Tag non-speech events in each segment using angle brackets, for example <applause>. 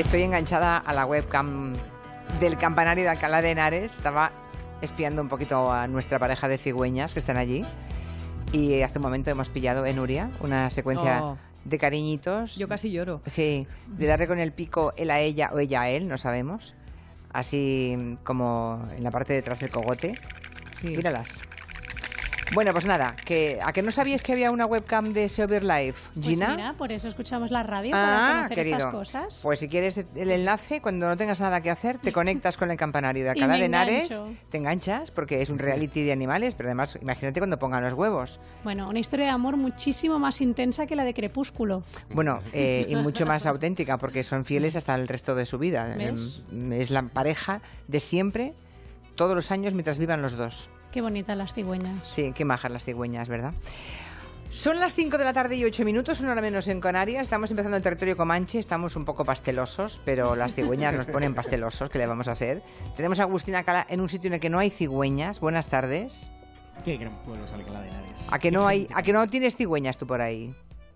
Estoy enganchada a la webcam del campanario de Alcalá de Henares. Estaba espiando un poquito a nuestra pareja de cigüeñas que están allí. Y hace un momento hemos pillado en Uria una secuencia Oh. de cariñitos. Yo casi lloro. Sí, de darle con el pico él a ella o ella a él, no sabemos. Así como en la parte de detrás del cogote. Sí. Míralas. Bueno, pues nada, que ¿a que no sabíais que había una webcam de Seover Life, Pues Gina? mira, por eso escuchamos la radio, para Ah, conocer querido. estas cosas. Pues si quieres el enlace, cuando no tengas nada que hacer, te conectas con el campanario de <laughs> Alcalá de Henares, te enganchas, porque es un reality de animales, pero además, imagínate cuando pongan los huevos. Bueno, una historia de amor muchísimo más intensa que la de Crepúsculo. Bueno, eh, y mucho más <laughs> auténtica, porque son fieles hasta el resto de su vida. ¿Ves? Em, Es la pareja de siempre, todos los años, mientras vivan los dos. Qué bonitas las cigüeñas. Sí, qué majas las cigüeñas, ¿verdad? Son las 5 de la tarde y 8 minutos, una hora menos en Canarias. Estamos empezando el territorio Comanche, estamos un poco pastelosos, pero las cigüeñas nos ponen pastelosos, ¿qué le vamos a hacer? Tenemos a Agustina Cala en un sitio en el que no hay cigüeñas. Buenas tardes. Qué gran pueblo es Alcalá de Henares. ¿A que no hay, a que no tienes cigüeñas tú por ahí?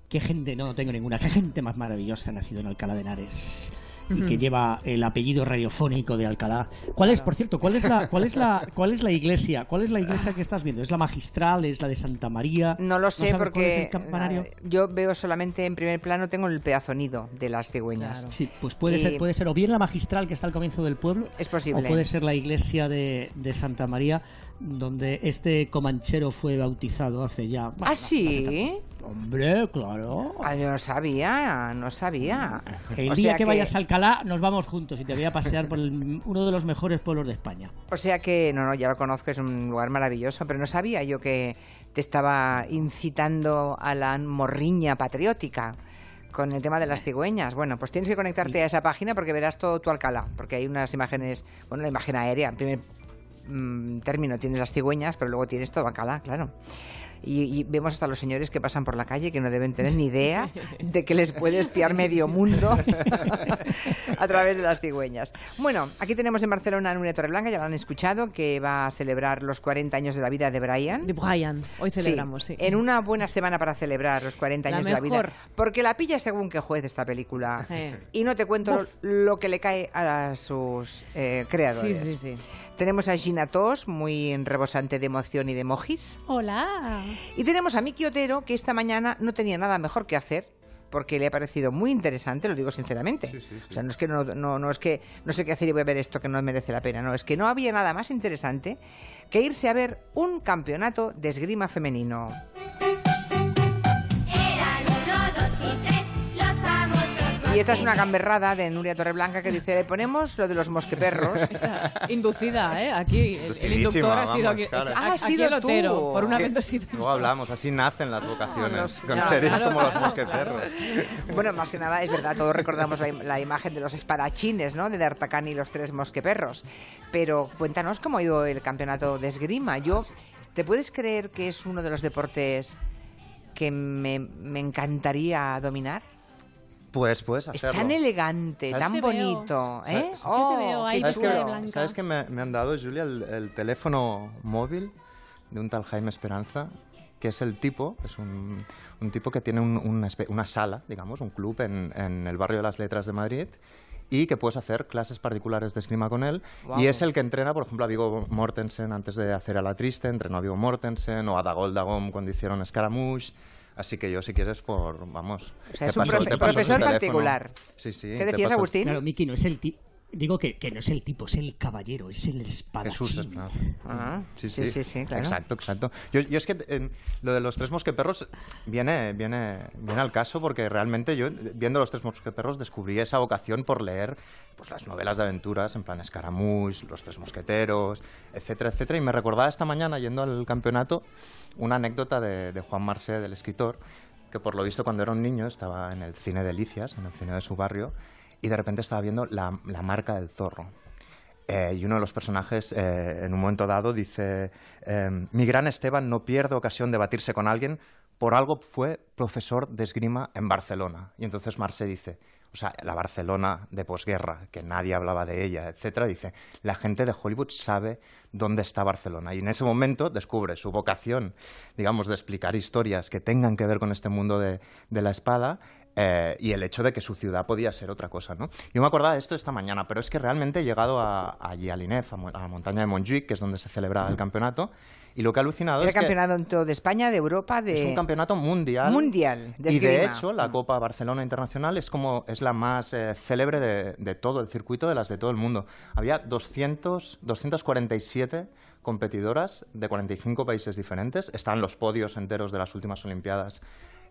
Qué gente, no, no tengo ninguna. Qué gente más maravillosa ha nacido en Alcalá de Henares. Y que lleva el apellido radiofónico de Alcalá. ¿Cuál es, por cierto, cuál es la, cuál es la, <laughs> cuál es la iglesia? ¿Cuál es la iglesia que estás viendo? ¿Es la magistral? ¿Es la de Santa María? No lo sé es porque el campanario? eh, yo veo solamente en primer plano, tengo el pedazonido de las cigüeñas. Claro. Sí, pues puede Y- ser, puede ser o bien la magistral que está al comienzo del pueblo, Es posible. o puede ser la iglesia de, de Santa María, donde este comanchero fue bautizado hace ya. ¿Ah, sí? Hombre, claro. Ah, no sabía, no sabía. El O día sea que, vayas a Alcalá nos vamos juntos y te voy a pasear por el- <laughs> uno de los mejores pueblos de España. O sea que, no, no, ya lo conozco, es un lugar maravilloso, pero no sabía yo que te estaba incitando a la morriña patriótica con el tema de las cigüeñas. Bueno, pues tienes que conectarte a esa página porque verás todo tu Alcalá, porque hay unas imágenes, bueno, la imagen aérea, en primer mm, término tienes las cigüeñas, pero luego tienes todo Alcalá, claro. Y, y vemos hasta los señores que pasan por la calle que no deben tener ni idea <laughs> de que les puede espiar medio mundo <laughs> a través de las cigüeñas. Bueno, aquí tenemos en Barcelona a Nuria Torreblanca, ya lo han escuchado, que va a celebrar los 40 años de la vida de Brian. De Brian. Hoy Sí, celebramos, sí. En una buena semana para celebrar los 40 La años de la vida. Porque la pilla según qué juez esta película. Y no te cuento lo, lo que le cae a sus eh, Sí, creadores. sí, sí. Tenemos a Gina Tos, muy rebosante de emoción y de mojis. Hola. Y tenemos a Miki Otero, que esta mañana no tenía nada mejor que hacer porque le ha parecido muy interesante, lo digo sinceramente. O sea, no es que no, no, no es que no sé qué hacer y voy a ver esto que no merece la pena, no, es que no había nada más interesante que irse a ver un campeonato de esgrima femenino. Y esta es una gamberrada de Nuria Torreblanca que dice, le ponemos lo de los mosqueperros. <laughs> Está inducida, ¿eh? Aquí, el, el inductor ha sido vamos, aquí, claro. Ah, aquí has sido el Otero, tú. por una Sí. vez ha sido- Luego hablamos, así nacen las vocaciones, los- con ya, series claro. como los mosqueperros. <laughs> Bueno, más que nada, es verdad, todos recordamos la imagen de los espadachines, ¿no? De D'Artagnan y los tres mosqueperros. Pero cuéntanos cómo ha ido el campeonato de esgrima. Yo, ¿te puedes creer que es uno de los deportes que me, me encantaría dominar? Pues puedes Es hacerlo. tan elegante, tan veo. bonito, ¿eh? ¿Sabes? Te veo ahí ¿Sabes que, de chulo. blanca. ¿sabes que me, me han dado, Julia, el, el teléfono móvil de un tal Jaime Esperanza? Que es el tipo, es un, un tipo que tiene un- una, una sala, digamos, un club en, en el barrio de las Letras de Madrid y que puedes hacer clases particulares de esgrima con él. Guau. Y es el que entrena, por ejemplo, a Vigo Mortensen antes de hacer a la Triste, entrenó a Vigo Mortensen o a Dagol Dagom cuando hicieron Scaramouche. Así que yo, si quieres, por, vamos... O sea, es un profe- profesor particular. Sí, sí. ¿Qué decías, Agustín? Claro, Miki no es el tipo. Digo que, que no es el tipo, es el caballero, es el espadachín. Jesús Esperanza. Ah, sí, sí, sí, claro. Exacto, exacto. Yo, yo es que eh, lo de los tres mosqueperros viene, viene, viene al caso porque realmente yo, viendo los tres mosqueperros, descubrí esa vocación por leer pues, las novelas de aventuras, en plan Escaramouche, Los Tres Mosqueteros, etcétera, etcétera. Y me recordaba esta mañana, yendo al campeonato, una anécdota de, de Juan Marcé, del escritor, que por lo visto cuando era un niño estaba en el cine Delicias, en el cine de su barrio, y de repente estaba viendo la, marca del zorro. Eh, y uno de los personajes, eh, en un momento dado, dice, eh, mi gran Esteban no pierde ocasión de batirse con alguien, por algo fue profesor de esgrima en Barcelona. Y entonces Marce dice, o sea, la Barcelona de posguerra, que nadie hablaba de ella, etcétera, dice, la gente de Hollywood sabe dónde está Barcelona. Y en ese momento descubre su vocación, digamos, de explicar historias que tengan que ver con este mundo de la espada eh, y el hecho de que su ciudad podía ser otra cosa, ¿no? Yo me acordaba de esto esta mañana, pero es que realmente he llegado a, allí a Linef, a, la montaña de Montjuic, que es donde se celebra el campeonato, y lo que ha alucinado Era es que campeonato de España, de Europa, de... es un campeonato mundial. Mundial de y de hecho, la Copa Barcelona Internacional es como es la más eh, célebre de, de todo el circuito, de las de todo el mundo. Había 200, 247 competidoras de 45 países diferentes. Están los podios enteros de las últimas Olimpiadas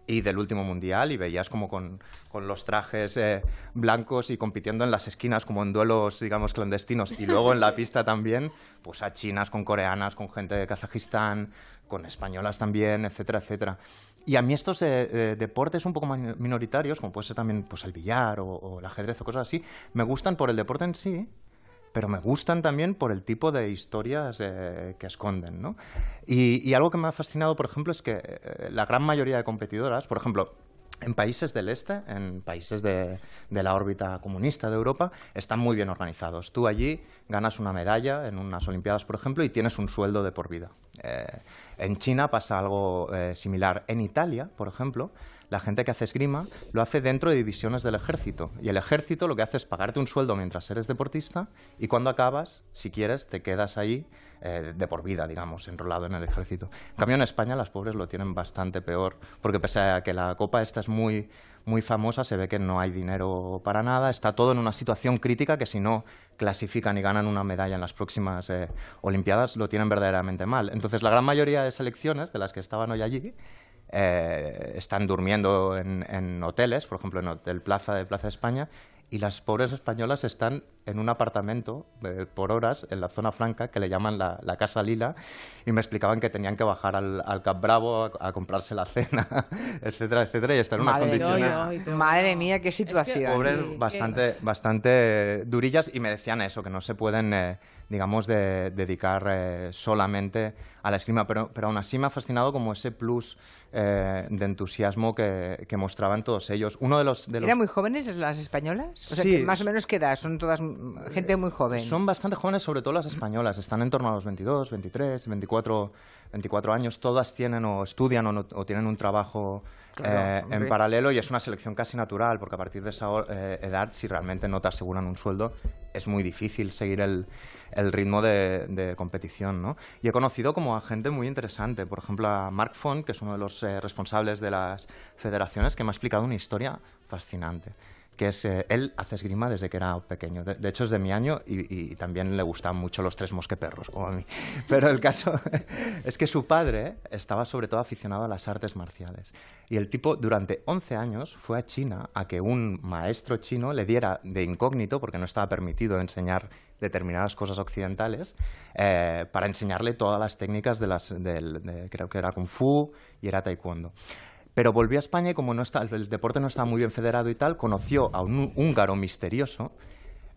y del último mundial y veías como con, con los trajes eh, blancos y compitiendo en las esquinas como en duelos digamos clandestinos y luego en la <laughs> pista también pues a chinas con coreanas con gente de Kazajistán con españolas también etcétera etcétera. Y a mí estos eh, eh, deportes un poco minoritarios como puede ser también pues el billar o, o el ajedrez o cosas así me gustan por el deporte en sí pero me gustan también por el tipo de historias eh, que esconden, ¿no? Y, y algo que me ha fascinado, por ejemplo, es que eh, la gran mayoría de competidoras, por ejemplo, en países del este, en países de, de la órbita comunista de Europa, están muy bien organizados. Tú allí ganas una medalla en unas Olimpiadas, por ejemplo, y tienes un sueldo de por vida. Eh, en China pasa algo eh, similar. En Italia, por ejemplo, la gente que hace esgrima lo hace dentro de divisiones del ejército. Y el ejército lo que hace es pagarte un sueldo mientras eres deportista y cuando acabas, si quieres, te quedas ahí eh, de por vida, digamos, enrolado en el ejército. En cambio, en España las pobres lo tienen bastante peor, porque pese a que la copa esta es muy, muy famosa, se ve que no hay dinero para nada, está todo en una situación crítica que si no clasifican y ganan una medalla en las próximas eh, Olimpiadas, lo tienen verdaderamente mal. Entonces, la gran mayoría de selecciones de las que estaban hoy allí, eh, están durmiendo en, en hoteles, por ejemplo en Hotel Plaza de Plaza España, y las pobres españolas están en un apartamento eh, por horas en la zona franca que le llaman la, la Casa Lila y me explicaban que tenían que bajar al, al Cap Bravo a, a comprarse la cena, <laughs> etcétera, etcétera, y estar en unas Madre condiciones Madre mía, qué situación. pobres Sí, bastante, bastante durillas y me decían eso, que no se pueden, eh, digamos, de- dedicar eh, solamente a la esgrima, pero, pero aún así me ha fascinado como ese plus eh, de entusiasmo que, que mostraban todos ellos. Uno de los... De los ¿Eran muy jóvenes las españolas? O sea, Sí. que más o menos qué edad, son todas gente muy joven. Son bastante jóvenes, sobre todo las españolas. Están en torno a los 22, 23, 24, 24 años. Todas tienen o estudian o, no- o tienen un trabajo Claro, eh, en paralelo y es una selección casi natural, porque a partir de esa eh, edad, si realmente no te aseguran un sueldo, es muy difícil seguir el, el ritmo de, de competición. ¿no? Y he conocido como a gente muy interesante. Por ejemplo, a Mark Font, que es uno de los eh, responsables de las federaciones, que me ha explicado una historia fascinante que es eh, él hace esgrima desde que era pequeño. De, de hecho, es de mi año y, y también le gustan mucho los tres mosqueperros, como a mí. <laughs> Pero el caso <laughs> es que su padre estaba sobre todo aficionado a las artes marciales. Y el tipo, durante 11 años, fue a China a que un maestro chino le diera de incógnito, porque no estaba permitido enseñar determinadas cosas occidentales, eh, para enseñarle todas las técnicas de las, del- de, creo que era kung fu y era taekwondo. Pero volvió a España y como no está, el deporte no estaba muy bien federado y tal, conoció a un húngaro misterioso,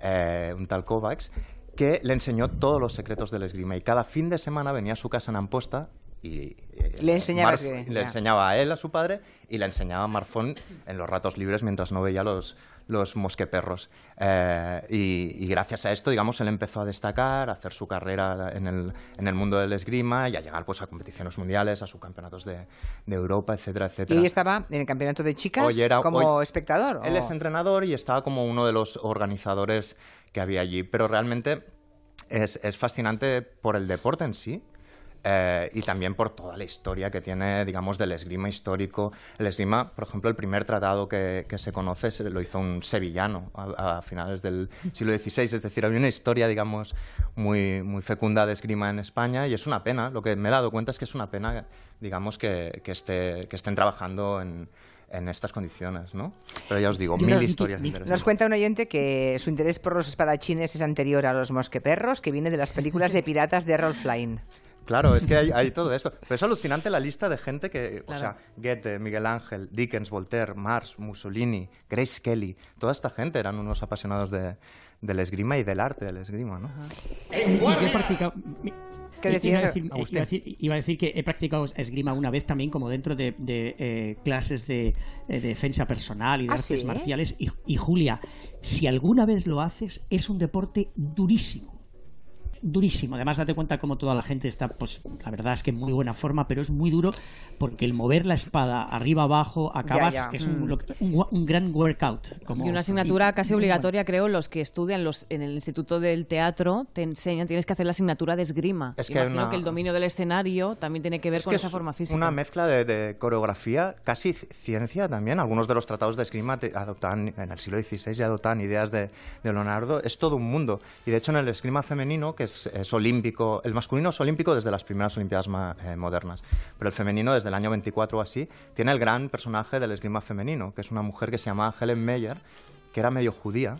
eh, un tal Kovacs, que le enseñó todos los secretos del esgrima. Y cada fin de semana venía a su casa en Amposta y... eh, Le enseñaba Marf- esgrima, le enseñaba a él, a su padre, y le enseñaba a Marfón en los ratos libres mientras no veía los, los mosqueperros. Eh, y, y gracias a esto, digamos, él empezó a destacar, a hacer su carrera en el, en el mundo del esgrima y a llegar pues, a competiciones mundiales, a subcampeonatos de, de Europa, etcétera, Y etcétera. ella estaba en el campeonato de chicas Oye, era- como oye, espectador. Él ¿o? es entrenador y estaba como uno de los organizadores que había allí, pero realmente es, es fascinante por el deporte en sí. Eh, y también por toda la historia que tiene, digamos, del esgrima histórico. El esgrima, por ejemplo, el primer tratado que, que se conoce se lo hizo un sevillano a, a finales del siglo XVI. Es decir, hay una historia, digamos, muy, muy fecunda de esgrima en España y es una pena. Lo que me he dado cuenta es que es una pena, digamos, que, que, esté, que estén trabajando en, en estas condiciones, ¿no? Pero ya os digo, mil historias interesantes. Nos cuenta un oyente que su interés por los espadachines es anterior a los mosqueperros, que viene de las películas de piratas de Rolf Line. Claro, es que hay, hay <laughs> todo esto. Pero es alucinante la lista de gente que, o sea, Goethe, Miguel Ángel, Dickens, Voltaire, Marx, Mussolini, Grace Kelly, toda esta gente eran unos apasionados de, del esgrima y del arte del esgrima, ¿no? ¿Qué iba, decías, a decir, Agustín? iba, a decir, iba a decir que he practicado esgrima una vez también, como dentro de, de, eh, clases de, eh, de defensa personal y de ¿Ah, artes sí? marciales. Y, y, Julia, si alguna vez lo haces, es un deporte durísimo. Durísimo. Además, date cuenta como toda la gente está, pues la verdad es que en muy buena forma, pero es muy duro porque el mover la espada arriba abajo acabas ya. es un, Mm. un, un gran workout. Como, Y una asignatura y- casi obligatoria, creo, los que estudian los, en el Instituto del Teatro te enseñan, tienes que hacer la asignatura de esgrima. Es que Imagino una- que el dominio del escenario también tiene que ver Es con que esa es forma física. Una mezcla de, de coreografía, casi ciencia también. Algunos de los tratados de esgrima te- adoptaban, en el siglo XVI ya adoptaban ideas de, de Leonardo. Es todo un mundo. Y de hecho en el esgrima femenino, que es, es olímpico, el masculino es olímpico desde las primeras Olimpiadas ma- eh, modernas, pero el femenino desde el año 24 o así, tiene el gran personaje del esgrima femenino, que es una mujer que se llamaba Helen Meyer, que era medio judía.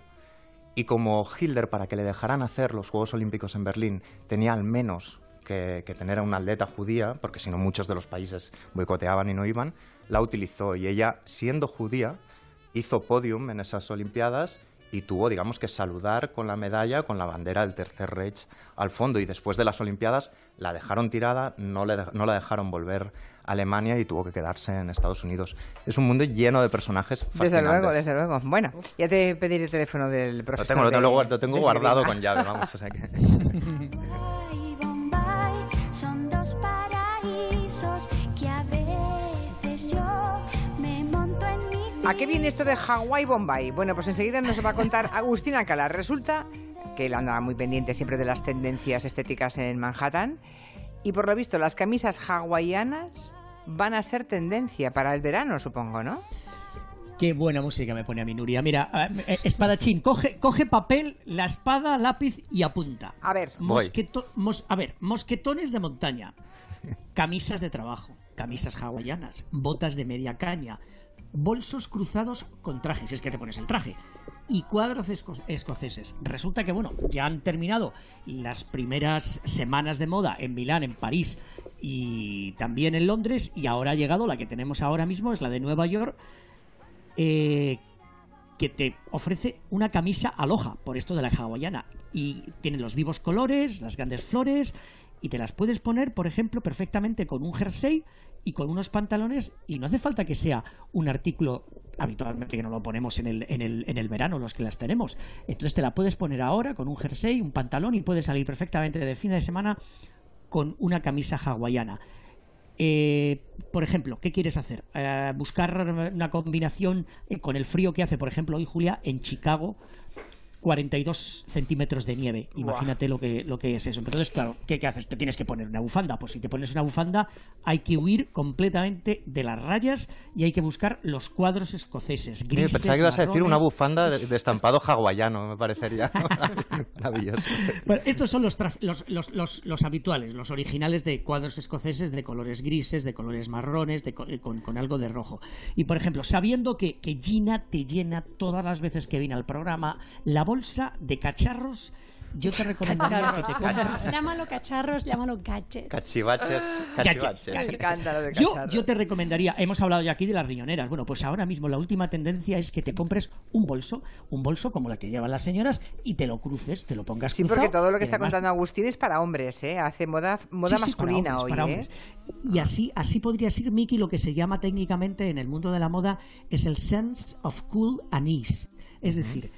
Y como Hilder, para que le dejaran hacer los Juegos Olímpicos en Berlín, tenía al menos que, que tener a una atleta judía, porque si no muchos de los países boicoteaban y no iban, la utilizó. Y ella, siendo judía, hizo podium en esas Olimpiadas y tuvo, digamos, que saludar con la medalla, con la bandera del Tercer Reich al fondo. Y después de las Olimpiadas la dejaron tirada, no, le de- no la dejaron volver a Alemania y tuvo que quedarse en Estados Unidos. Es un mundo lleno de personajes Desde fascinantes. luego, desde luego. Bueno, ya te pediré el teléfono del Lo profesor. tengo, lo tengo, de- lo guardado con llave, vamos. O sea que... <laughs> ¿A qué viene esto de Hawái Bombay? Bueno, pues enseguida nos va a contar Agustín Alcalá. Resulta que él anda muy pendiente siempre de las tendencias estéticas en Manhattan y por lo visto las camisas hawaianas van a ser tendencia para el verano, supongo, ¿no? Qué buena música me pone a mi Nuria. Mira, eh, espadachín, coge, coge papel, la espada, lápiz y apunta. A ver, Voy. Mosqueto- mos- a ver, mosquetones de montaña, camisas de trabajo, camisas hawaianas, botas de media caña, bolsos cruzados con trajes, es que te pones el traje, y cuadros esco- escoceses. Resulta que, bueno, ya han terminado las primeras semanas de moda en Milán, en París y también en Londres, y ahora ha llegado la que tenemos ahora mismo, es la de Nueva York, eh, que te ofrece una camisa aloja por esto de la hawaiana y tiene los vivos colores, las grandes flores y te las puedes poner, por ejemplo, perfectamente con un jersey y con unos pantalones y no hace falta que sea un artículo habitualmente que no lo ponemos en el, en el, en el verano los que las tenemos. Entonces te la puedes poner ahora con un jersey, un pantalón y puedes salir perfectamente de fin de semana con una camisa hawaiana. Eh, por ejemplo, ¿qué quieres hacer? Eh, buscar una combinación eh, con el frío que hace, por ejemplo, hoy Julia, en Chicago, 42 centímetros de nieve. Imagínate lo que, lo que es eso. Entonces, claro, ¿qué, qué haces? Te tienes que poner una bufanda. Pues si te pones una bufanda, hay que huir completamente de las rayas y hay que buscar los cuadros escoceses. Grises, Pensaba que ibas a decir una bufanda de, de <laughs> estampado hawaiano, me parecería <laughs> maravilloso. Bueno, estos son los, los, los, los, los habituales, los originales de cuadros escoceses de colores grises, de colores marrones, de eh, con, con algo de rojo. Y por ejemplo, sabiendo que, que Gina te llena todas las veces que viene al programa la bolsa de cacharros, yo te recomendaría que te compras. Llámalo cacharros, llámalo gadgets. <laughs> Cachivaches, cachivaches. me encanta lo de Yo, cacharros. yo te recomendaría, hemos hablado ya aquí de las riñoneras. Bueno, pues ahora mismo la última tendencia es que te compres un bolso, un bolso como la que llevan las señoras, y te lo cruces, te lo pongas Sí, cruzado, porque todo lo que está además- contando Agustín es para hombres, ¿eh? Hace moda, moda Sí, sí, para masculina hombres, hoy, para ¿eh? Y así, así podría ser, Miki, lo que se llama técnicamente en el mundo de la moda es el sense of cool and ease. Es decir,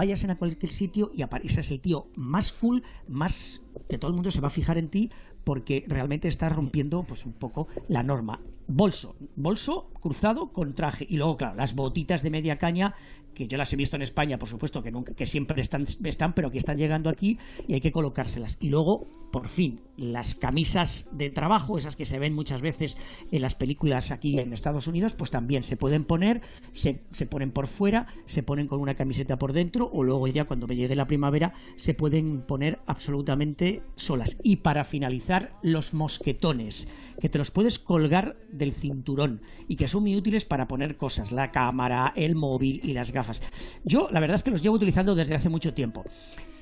en a cualquier sitio y apareces el tío más cool, más que todo el mundo se va a fijar en ti porque realmente estás rompiendo pues un poco la norma. Bolso, bolso cruzado con traje y luego claro, las botitas de media caña que yo las he visto en España, por supuesto, que nunca que siempre están están, pero que están llegando aquí y hay que colocárselas. Y luego, por fin, las camisas de trabajo, esas que se ven muchas veces en las películas aquí en Estados Unidos, pues también se pueden poner, se, se ponen por fuera, se ponen con una camiseta por dentro o luego ya cuando me llegue la primavera se pueden poner absolutamente solas. Y para finalizar, los mosquetones, que te los puedes colgar del cinturón y que son muy útiles para poner cosas, la cámara, el móvil y las gafas. Yo la verdad es que los llevo utilizando desde hace mucho tiempo.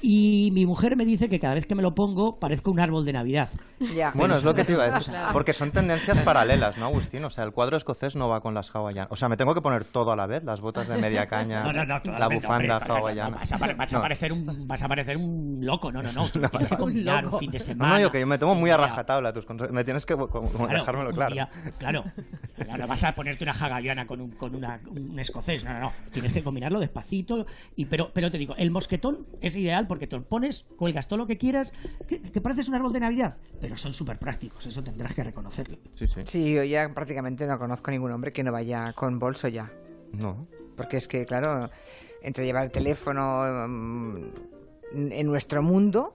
Y mi mujer me dice que cada vez que me lo pongo parezco un árbol de Navidad. Ya. Bueno, es lo que te iba a decir. Porque son tendencias paralelas, ¿no, Agustín? O sea, el cuadro escocés no va con las hawaianas. O sea, me tengo que poner todo a la vez, las botas de media <laughs> caña, No, no, no, la bufanda hombre, no, no, no, hawaiana. vas, a, vas a No. parecer un, vas a parecer un loco, no, no, no. <laughs> Tienes que Un combinar un, loco. fin de semana. no, yo que yo me tomo muy a rajatabla tus consejos. Me tienes que Claro, dejármelo claro. día- claro, claro, vas a ponerte una hawaiana con un, con una- un escocés. No, no, no. Tienes que combinarlo despacito. Y, pero, pero te digo, el mosquetón es ideal porque te lo pones, cuelgas todo lo que quieras, que, que pareces un árbol de Navidad, pero son súper prácticos, eso tendrás que reconocerlo. Sí, sí. Sí, yo ya prácticamente no conozco ningún hombre que no vaya con bolso ya. No. Porque es que, claro, entre llevar el teléfono mm, en nuestro mundo,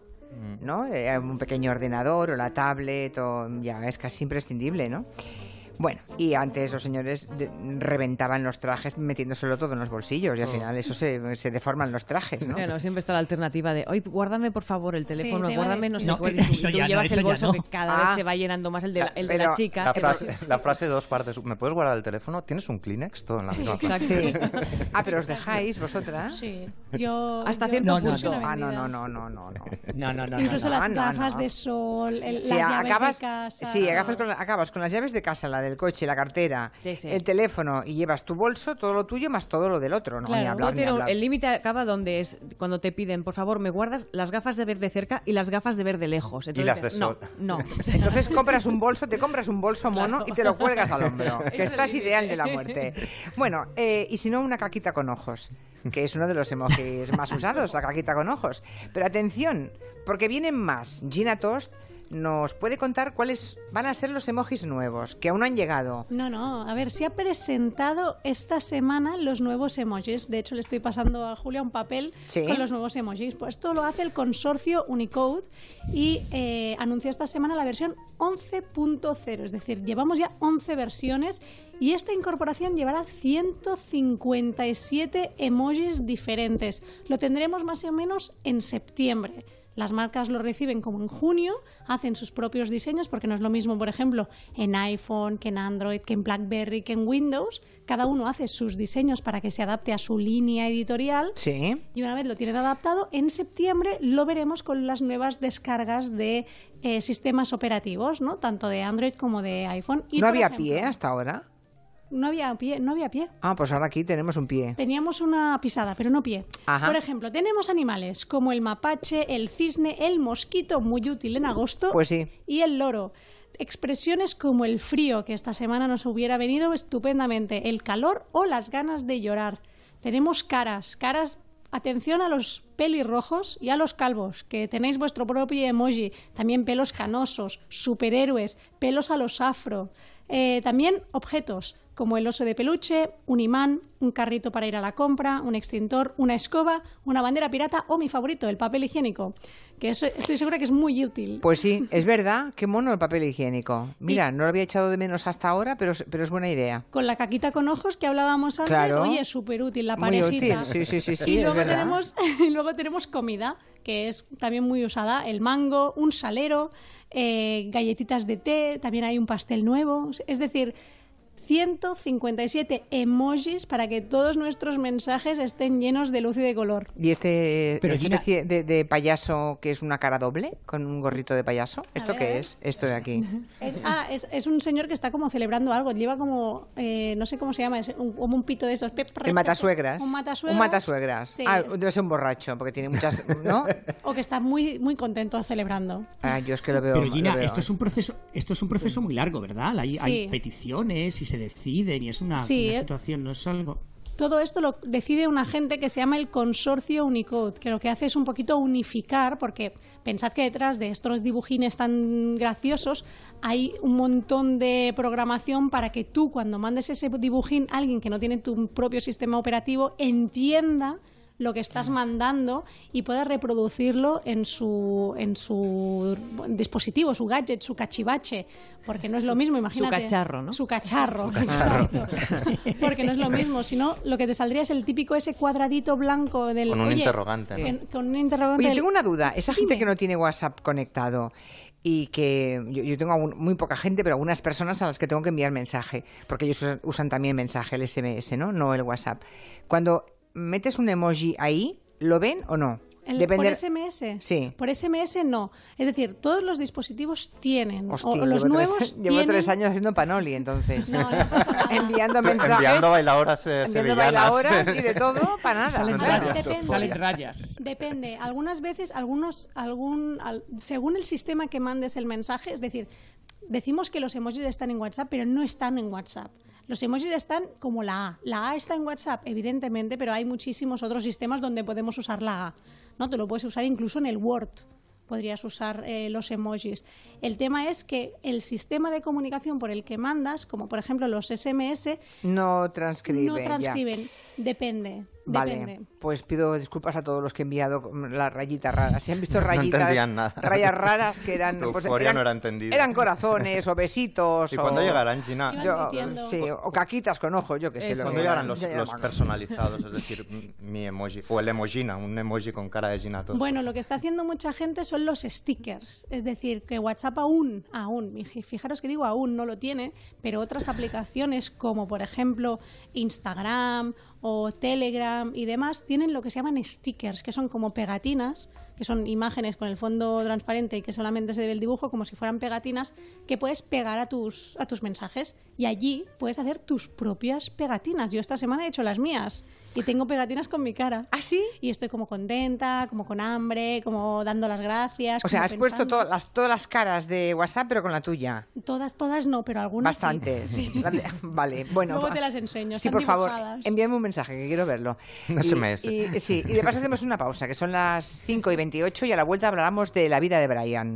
¿no? Eh, un pequeño ordenador o la tablet, o, ya es casi imprescindible, ¿no? Bueno, y antes los señores de- reventaban los trajes metiéndoselo todo en los bolsillos y al final eso se, se deforman los trajes, ¿no? Claro, siempre está la alternativa de, oye, guárdame por favor el teléfono, guárdame no sé cuál, y tú, eso y tú ya no, llevas el bolso no. que cada Ah. vez se va llenando más el de la, el de Pero la chica. La frase, la frase de dos partes. ¿Me puedes guardar el teléfono? ¿Tienes un Kleenex? Todo en la misma frase. Sí. Ah, pero os dejáis vosotras. Sí. <laughs> Yo, Hasta cierto No, no, punto. Ah, no, no, no, no, no, no. No, no, no. Incluso las no, gafas no. de sol, el, Sí, las llaves acabas, de casa. sí, acabas con, la- acabas con las llaves de casa, la del coche, la cartera, Sí, sí. el teléfono y llevas tu bolso, todo lo tuyo más todo lo del otro. No, Claro, ni hablar, ni hablar. el límite acaba donde es cuando te piden, por favor, me guardas las gafas de ver de cerca y las gafas de ver de lejos. Entonces, las de no, sol. no. <laughs> <laughs> Entonces compras un bolso, te compras un bolso mono Claro. y te lo cuelgas al hombro, <laughs> que es el estás ideal de la muerte. Bueno, eh, y si no, una caquita con ojos, que es uno de los emojis más usados, la caquita con ojos. Pero atención, porque vienen más. Gina Toast nos puede contar cuáles van a ser los emojis nuevos, que aún no han llegado. No, no, a ver, se ha presentado esta semana los nuevos emojis. De hecho, le estoy pasando a Julia un papel Sí. con los nuevos emojis. Pues esto lo hace el consorcio Unicode y eh, anunció esta semana la versión 11.0. Es decir, llevamos ya 11 versiones y esta incorporación llevará 157 emojis diferentes. Lo tendremos más o menos en septiembre. Las marcas lo reciben como en junio, hacen sus propios diseños, porque no es lo mismo, por ejemplo, en iPhone, que en Android, que en BlackBerry, que en Windows. Cada uno hace sus diseños para que se adapte a su línea editorial. Sí. Y una vez lo tienen adaptado, en septiembre lo veremos con las nuevas descargas de eh, sistemas operativos, ¿no? Tanto de Android como de iPhone. Y, ¿No había ejemplo, pie hasta ahora? No había pie, no había pie. Ah, pues ahora aquí tenemos un pie. Teníamos una pisada, pero no pie. Ajá. Por ejemplo, tenemos animales como el mapache, el cisne, el mosquito, muy útil en agosto, Pues sí. y el loro. Expresiones como el frío, que esta semana nos hubiera venido estupendamente, el calor o las ganas de llorar. Tenemos caras, caras, atención a los pelirrojos y a los calvos, que tenéis vuestro propio emoji, también pelos canosos, superhéroes, pelos a los afro. Eh, también objetos como el oso de peluche, un imán, un carrito para ir a la compra, un extintor, una escoba, una bandera pirata o mi favorito, el papel higiénico, que eso estoy segura que es muy útil. Pues sí, <laughs> es verdad, qué mono el papel higiénico. Mira, no lo había echado de menos hasta ahora, pero, es- pero es buena idea. Con la caquita con ojos que hablábamos antes, Claro. oye, súper útil la Muy parejita. útil, sí, sí, sí, sí, <laughs> y es luego tenemos, <laughs> y luego tenemos comida, que es también muy usada, el mango, un salero, eh, galletitas de té, también hay un pastel nuevo, es decir, 157 emojis para que todos nuestros mensajes estén llenos de luz y de color. ¿Y este Pero, especie de, de payaso que es una cara doble, con un gorrito de payaso? ¿Esto ver, qué es? Esto de aquí. Es, ah, es, es un señor que está como celebrando algo. Lleva como, eh, no sé cómo se llama, es un- como un pito de esos. El matasuegras. Un matasuegras. Un matasuegras. Sí, ah, debe ser un borracho, porque tiene muchas... ¿No? <laughs> o que está muy, muy contento celebrando. Ah, yo es que lo veo... Pero lo Gina, veo. esto es un proceso, esto es un proceso muy largo, ¿verdad? Hay, hay Sí. peticiones y se deciden y es una, Sí, una eh. situación, no es algo. Todo esto lo decide un agente que se llama el consorcio Unicode, que lo que hace es un poquito unificar, porque pensad que detrás de estos dibujines tan graciosos hay un montón de programación para que tú cuando mandes ese dibujín a alguien que no tiene tu propio sistema operativo entienda lo que estás mandando y pueda reproducirlo en su en su dispositivo, su gadget, su cachivache, porque no es lo mismo, imagínate. cacharro, ¿no? Su cacharro, exacto. <laughs> Porque no es lo mismo, sino lo que te saldría es el típico ese cuadradito blanco del Con un oye, interrogante, ¿no? en- con un interrogante. Oye, del- tengo una duda. Esa gente que no tiene WhatsApp conectado y que yo, yo tengo algún- muy poca gente, pero algunas personas a las que tengo que enviar mensaje, porque ellos usan, usan también mensaje, el SMS, ¿no? No el WhatsApp. Cuando metes un emoji ahí, ¿lo ven o no? El- Depende- ¿Por SMS? Sí. Por SMS no. Es decir, todos los dispositivos tienen. Hostia, o los llevo nuevos tres, <laughs> llevo tres años haciendo panoli, entonces. No, no pasa nada. <laughs> Enviando mensajes. Enviando bailadoras eh, enviando bailadoras y de <laughs> todo para nada. Salen claro. rayas, Depende. salen rayas. Depende. Algunas veces, algunos, algún, al- según el sistema que mandes el mensaje, es decir, decimos que los emojis están en WhatsApp, pero no están en WhatsApp. Los emojis están como la A. La A está en WhatsApp, evidentemente, pero hay muchísimos otros sistemas donde podemos usar la A. ¿no? Tú lo puedes usar incluso en el Word podrías usar eh, los emojis. El tema es que el sistema de comunicación por el que mandas, como por ejemplo los SMS, No transcribe. no ya. transcriben. Depende. Vale, depende. pues pido disculpas a todos los que he enviado las rayitas raras. Si han visto <laughs> No rayitas, entendían nada. rayas raras que eran, <laughs> Tu pues, eran, no era eran corazones o besitos. ¿Y o- cuándo llegarán, Gina? Yo- sí, o caquitas con ojos, yo que sé. ¿Cuándo llegarán los, los personalizados? Es <laughs> decir, mi emoji. O el emojina, un emoji con cara de Gina todo. Bueno, lo que está haciendo mucha gente son los stickers. Es decir, que WhatsApp aún, aún, fijaros que digo aún, no lo tiene, pero otras aplicaciones como por ejemplo Instagram o Telegram y demás tienen lo que se llaman stickers, que son como pegatinas, que son imágenes con el fondo transparente y que solamente se ve el dibujo como si fueran pegatinas que puedes pegar a tus, a tus mensajes. Y allí puedes hacer tus propias pegatinas. Yo esta semana he hecho las mías y tengo pegatinas con mi cara ¿Ah, sí? y estoy como contenta, como con hambre, como dando las gracias. O sea, has puesto pensando. to- las, todas las caras de WhatsApp, pero con la tuya. Todas, todas no, pero algunas. Bastantes. <laughs> Vale, bueno. Luego te las enseño, Sí, están por favor, envíame un mensaje que quiero verlo. Un Y- SMS. Y, sí, y de paso hacemos una pausa, que son las 5 y 28 y a la vuelta hablaremos de la vida de Brian.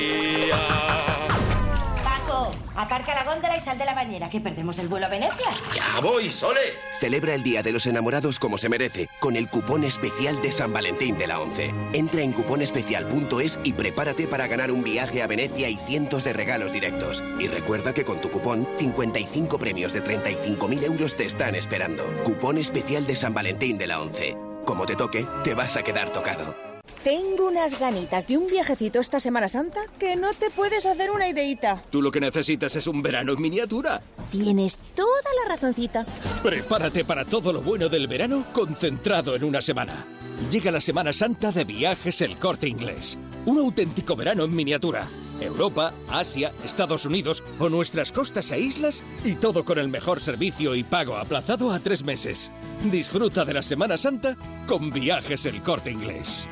Aparca la góndola y sal de la bañera, que perdemos el vuelo a Venecia. Ya voy, Sole. Celebra el Día de los Enamorados como se merece, con el cupón especial de San Valentín de la ONCE. Entra en cuponespecial.es y prepárate para ganar un viaje a Venecia y cientos de regalos directos. Y recuerda que con tu cupón, 55 premios de 35.000 euros te están esperando. Cupón especial de San Valentín de la ONCE. Como te toque, te vas a quedar tocado. Tengo unas ganitas de un viajecito esta Semana Santa que no te puedes hacer una ideita. Tú lo que necesitas es un verano en miniatura. Tienes toda la razoncita. Prepárate para todo lo bueno del verano concentrado en una semana. Llega la Semana Santa de Viajes El Corte Inglés. Un auténtico verano en miniatura. Europa, Asia, Estados Unidos o nuestras costas e islas y todo con el mejor servicio y pago aplazado a tres meses. Disfruta de la Semana Santa con Viajes El Corte Inglés.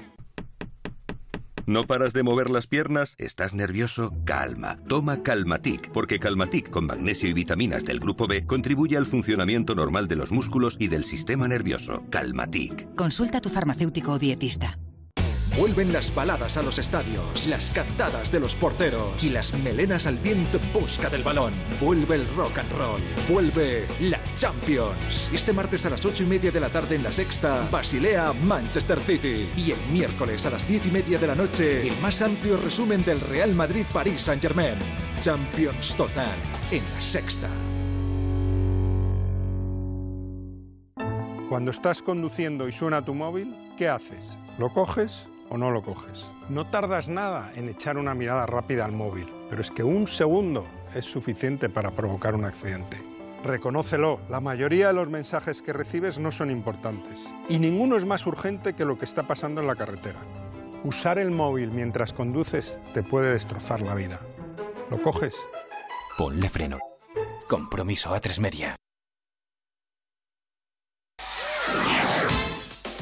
¿No paras de mover las piernas? ¿Estás nervioso? Calma. Toma Calmatic, porque Calmatic con magnesio y vitaminas del grupo B contribuye al funcionamiento normal de los músculos y del sistema nervioso. Calmatic. Consulta a tu farmacéutico o dietista. Vuelven las baladas a los estadios, las cantadas de los porteros y las melenas al viento en busca del balón. Vuelve el rock and roll. Vuelve la Champions. Este martes a las ocho y media de la tarde en la sexta, Basilea, Manchester City. Y el miércoles a las diez y media de la noche, el más amplio resumen del Real Madrid-París Saint-Germain. Champions total en la sexta. Cuando estás conduciendo y suena tu móvil, ¿qué haces? ¿Lo coges o no lo coges? No tardas nada en echar una mirada rápida al móvil, pero es que un segundo es suficiente para provocar un accidente. Reconócelo, la mayoría de los mensajes que recibes no son importantes y ninguno es más urgente que lo que está pasando en la carretera. Usar el móvil mientras conduces te puede destrozar la vida. ¿Lo coges? Ponle freno. Compromiso a tres media.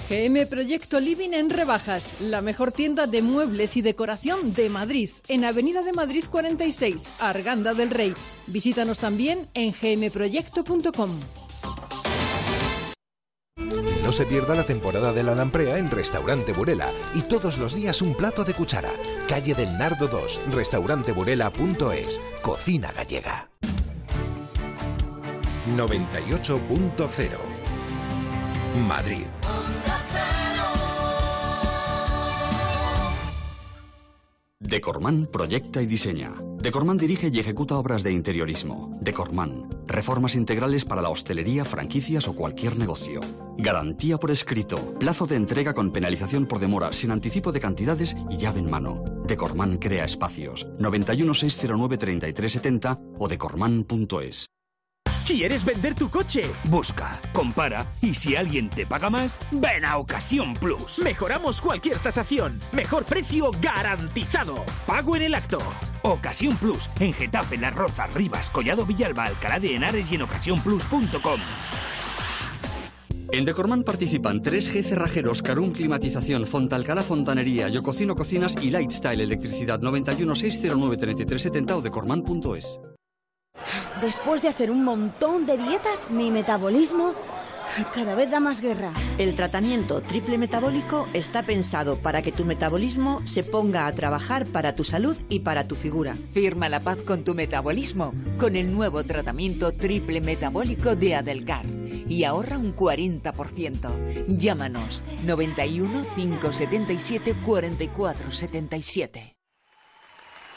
GM Proyecto Living en rebajas, la mejor tienda de muebles y decoración de Madrid, en Avenida de Madrid 46, Arganda del Rey. Visítanos también en gmproyecto.com. No se pierda la temporada de la lamprea en Restaurante Burela y todos los días un plato de cuchara. Calle del Nardo 2, restauranteburela.es, cocina gallega. 98.0 Madrid. Decorman proyecta y diseña. Decorman dirige y ejecuta obras de interiorismo. Decorman, reformas integrales para la hostelería, franquicias o cualquier negocio. Garantía por escrito, plazo de entrega con penalización por demora, sin anticipo de cantidades y llave en mano. Decorman crea espacios. 91 609 3370 o decorman.es. ¿Quieres vender tu coche? Busca, compara y si alguien te paga más, ven a Ocasión Plus. Mejoramos cualquier tasación. Mejor precio garantizado. Pago en el acto. Ocasión Plus en Getafe, Las Rozas, Rivas, Collado Villalba, Alcalá de Henares y en ocasiónplus.com. En Decorman participan 3G Cerrajeros, Carum Climatización, Fontalcala Fontanería, Yococino Cocinas y Lightstyle Electricidad 91 609 3370 o decorman.es. Después de hacer un montón de dietas, mi metabolismo cada vez da más guerra. El tratamiento triple metabólico está pensado para que tu metabolismo se ponga a trabajar para tu salud y para tu figura. Firma la paz con tu metabolismo con el nuevo tratamiento triple metabólico de Adelgar y ahorra un 40%. Llámanos 91 577 44 77.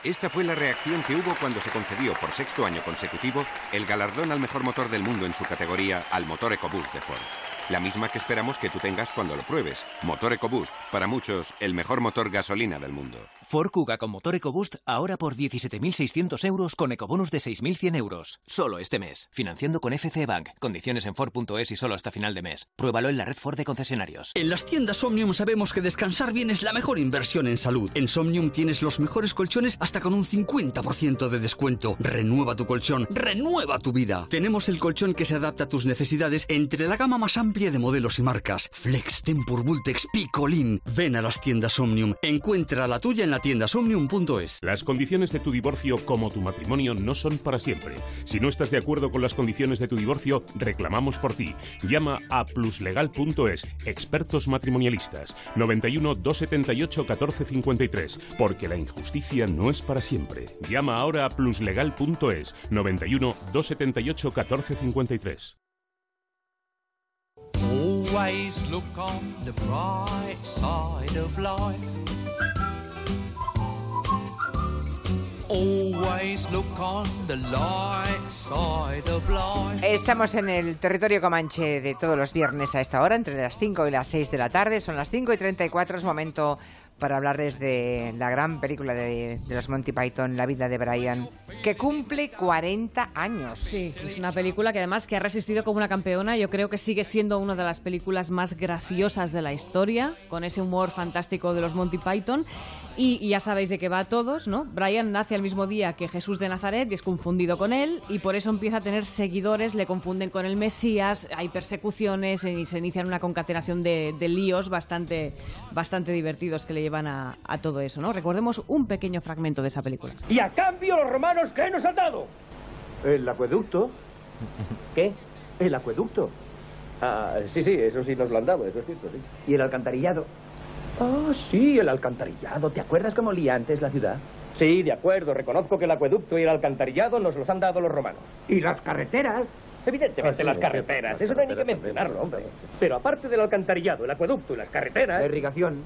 Esta fue la reacción que hubo cuando se concedió por sexto año consecutivo el galardón al mejor motor del mundo en su categoría al motor EcoBoost de Ford. La misma que esperamos que tú tengas cuando lo pruebes. Motor EcoBoost, para muchos, el mejor motor gasolina del mundo. Ford Kuga con motor EcoBoost ahora por 17.600 euros con ecobonus de 6.100 euros. Solo este mes. Financiando con FC Bank. Condiciones en Ford.es y solo hasta final de mes. Pruébalo en la red Ford de concesionarios. En las tiendas Omnium sabemos que descansar bien es la mejor inversión en salud. En Somnium tienes los mejores colchones hasta con un 50% de descuento. Renueva tu colchón, renueva tu vida. Tenemos el colchón que se adapta a tus necesidades entre la gama más amplia de modelos y marcas. Flex, Tempur, Vultex, Picolín. Ven a las tiendas Omnium. Encuentra la tuya en la tienda somnium.es. Las condiciones de tu divorcio como tu matrimonio no son para siempre. Si no estás de acuerdo con las condiciones de tu divorcio, reclamamos por ti. Llama a pluslegal.es, expertos matrimonialistas, 91 278 1453, porque la injusticia no es para siempre. Llama ahora a pluslegal.es, 91 278 1453. Always look on the bright side of life. Always look on the light side of life. Estamos en el territorio comanche de todos los viernes a esta hora, entre las 5 y las 6 de la tarde. Son las 5 y 34, es momento para hablarles de la gran película de, de los Monty Python, La vida de Brian, que cumple 40 años. Sí, es una película que además que ha resistido como una campeona. Yo creo que sigue siendo una de las películas más graciosas de la historia, con ese humor fantástico de los Monty Python. Y, y ya sabéis de qué va a todos, ¿no? Brian nace al mismo día que Jesús de Nazaret y es confundido con él y por eso empieza a tener seguidores, le confunden con el Mesías, hay persecuciones y se inician una concatenación de, de líos bastante, bastante divertidos que le llevan a, a todo eso, ¿no? Recordemos un pequeño fragmento de esa película. Y a cambio los romanos, ¿qué nos han dado? El acueducto. <laughs> ¿Qué? El acueducto. Ah, sí, sí, eso sí nos lo han dado, eso es cierto, sí. ¿Y el alcantarillado? Ah, sí, el alcantarillado. ¿Te acuerdas cómo olía antes la ciudad? Sí, de acuerdo. Reconozco que el acueducto y el alcantarillado nos los han dado los romanos. ¿Y las carreteras? Evidentemente las carreteras. Eso no hay ni que mencionarlo, hombre. Pero aparte del alcantarillado, el acueducto y las carreteras... La irrigación,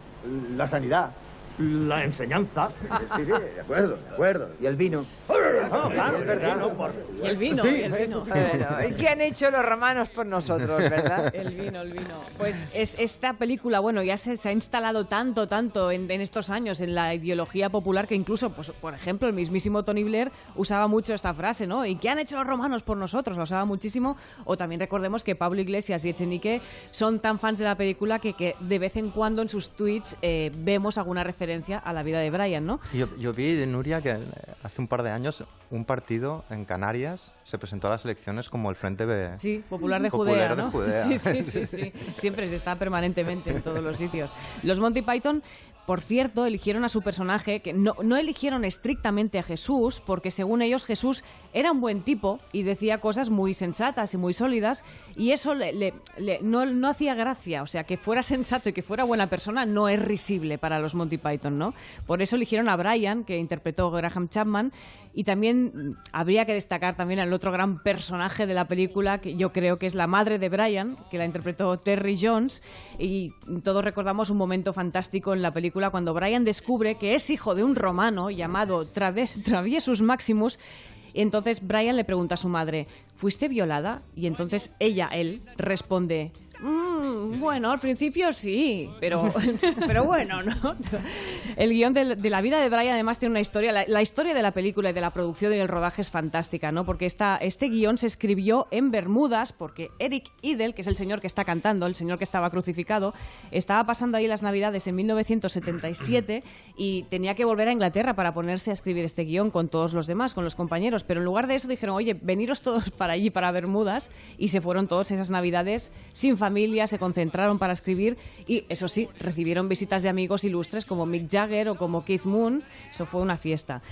la sanidad, la enseñanza. <laughs> Sí, sí, de acuerdo, de acuerdo. Y el vino. Claro, por- Y el vino, Sí, y el vino. Bueno, ¿y qué han hecho los romanos por nosotros, verdad? <laughs> El vino, el vino. Pues es esta película, bueno, ya se, se ha instalado tanto, tanto en, en estos años en la ideología popular que incluso, pues, por ejemplo, el mismísimo Tony Blair usaba mucho esta frase, ¿no? ¿Y qué han hecho los romanos por nosotros? La usaba muchísimo. O también recordemos que Pablo Iglesias y Echenique son tan fans de la película que, que de vez en cuando en sus tweets eh, vemos alguna referencia a la vida de Brian, ¿no? Yo, yo vi, Nuria, que hace un par de años un partido en Canarias se presentó a las elecciones como el Frente de... Sí, popular de Popular Judea, de ¿no? Judea. <laughs> Sí, sí, sí, <laughs> sí. Siempre se está permanentemente en todos los sitios. Los Monty Python, por cierto, eligieron a su personaje, que no, no eligieron estrictamente a Jesús, porque según ellos Jesús era un buen tipo y decía cosas muy sensatas y muy sólidas, y eso le, le- le- no, no hacía gracia. O sea, que fuera sensato y que fuera buena persona no es risible para los Monty Python, ¿no? Por eso eligieron a Brian, que interpretó Graham Chapman, y también mm, habría que destacar también al otro gran personaje de la película, que yo creo que es la madre de Brian, que la interpretó Terry Jones, y todos recordamos un momento fantástico en la película cuando Brian descubre que es hijo de un romano llamado Traves- Traviesus Maximus, entonces Brian le pregunta a su madre, ¿fuiste violada? Y entonces ella, él, responde, Mm, bueno, al principio sí, pero, <laughs> pero bueno, ¿no? El guion de, de la vida de Brian además tiene una historia, la, la historia de la película y de la producción y el rodaje es fantástica, ¿no? Porque esta, este guion se escribió en Bermudas porque Eric Idle, que es el señor que está cantando, el señor que estaba crucificado, estaba pasando ahí las navidades en 1977 y tenía que volver a Inglaterra para ponerse a escribir este guion con todos los demás, con los compañeros, pero en lugar de eso dijeron, oye, veniros todos para allí, para Bermudas, y se fueron todas esas navidades sin familia, se concentraron para escribir y, eso sí, recibieron visitas de amigos ilustres como Mick Jagger o como Keith Moon, eso fue una fiesta.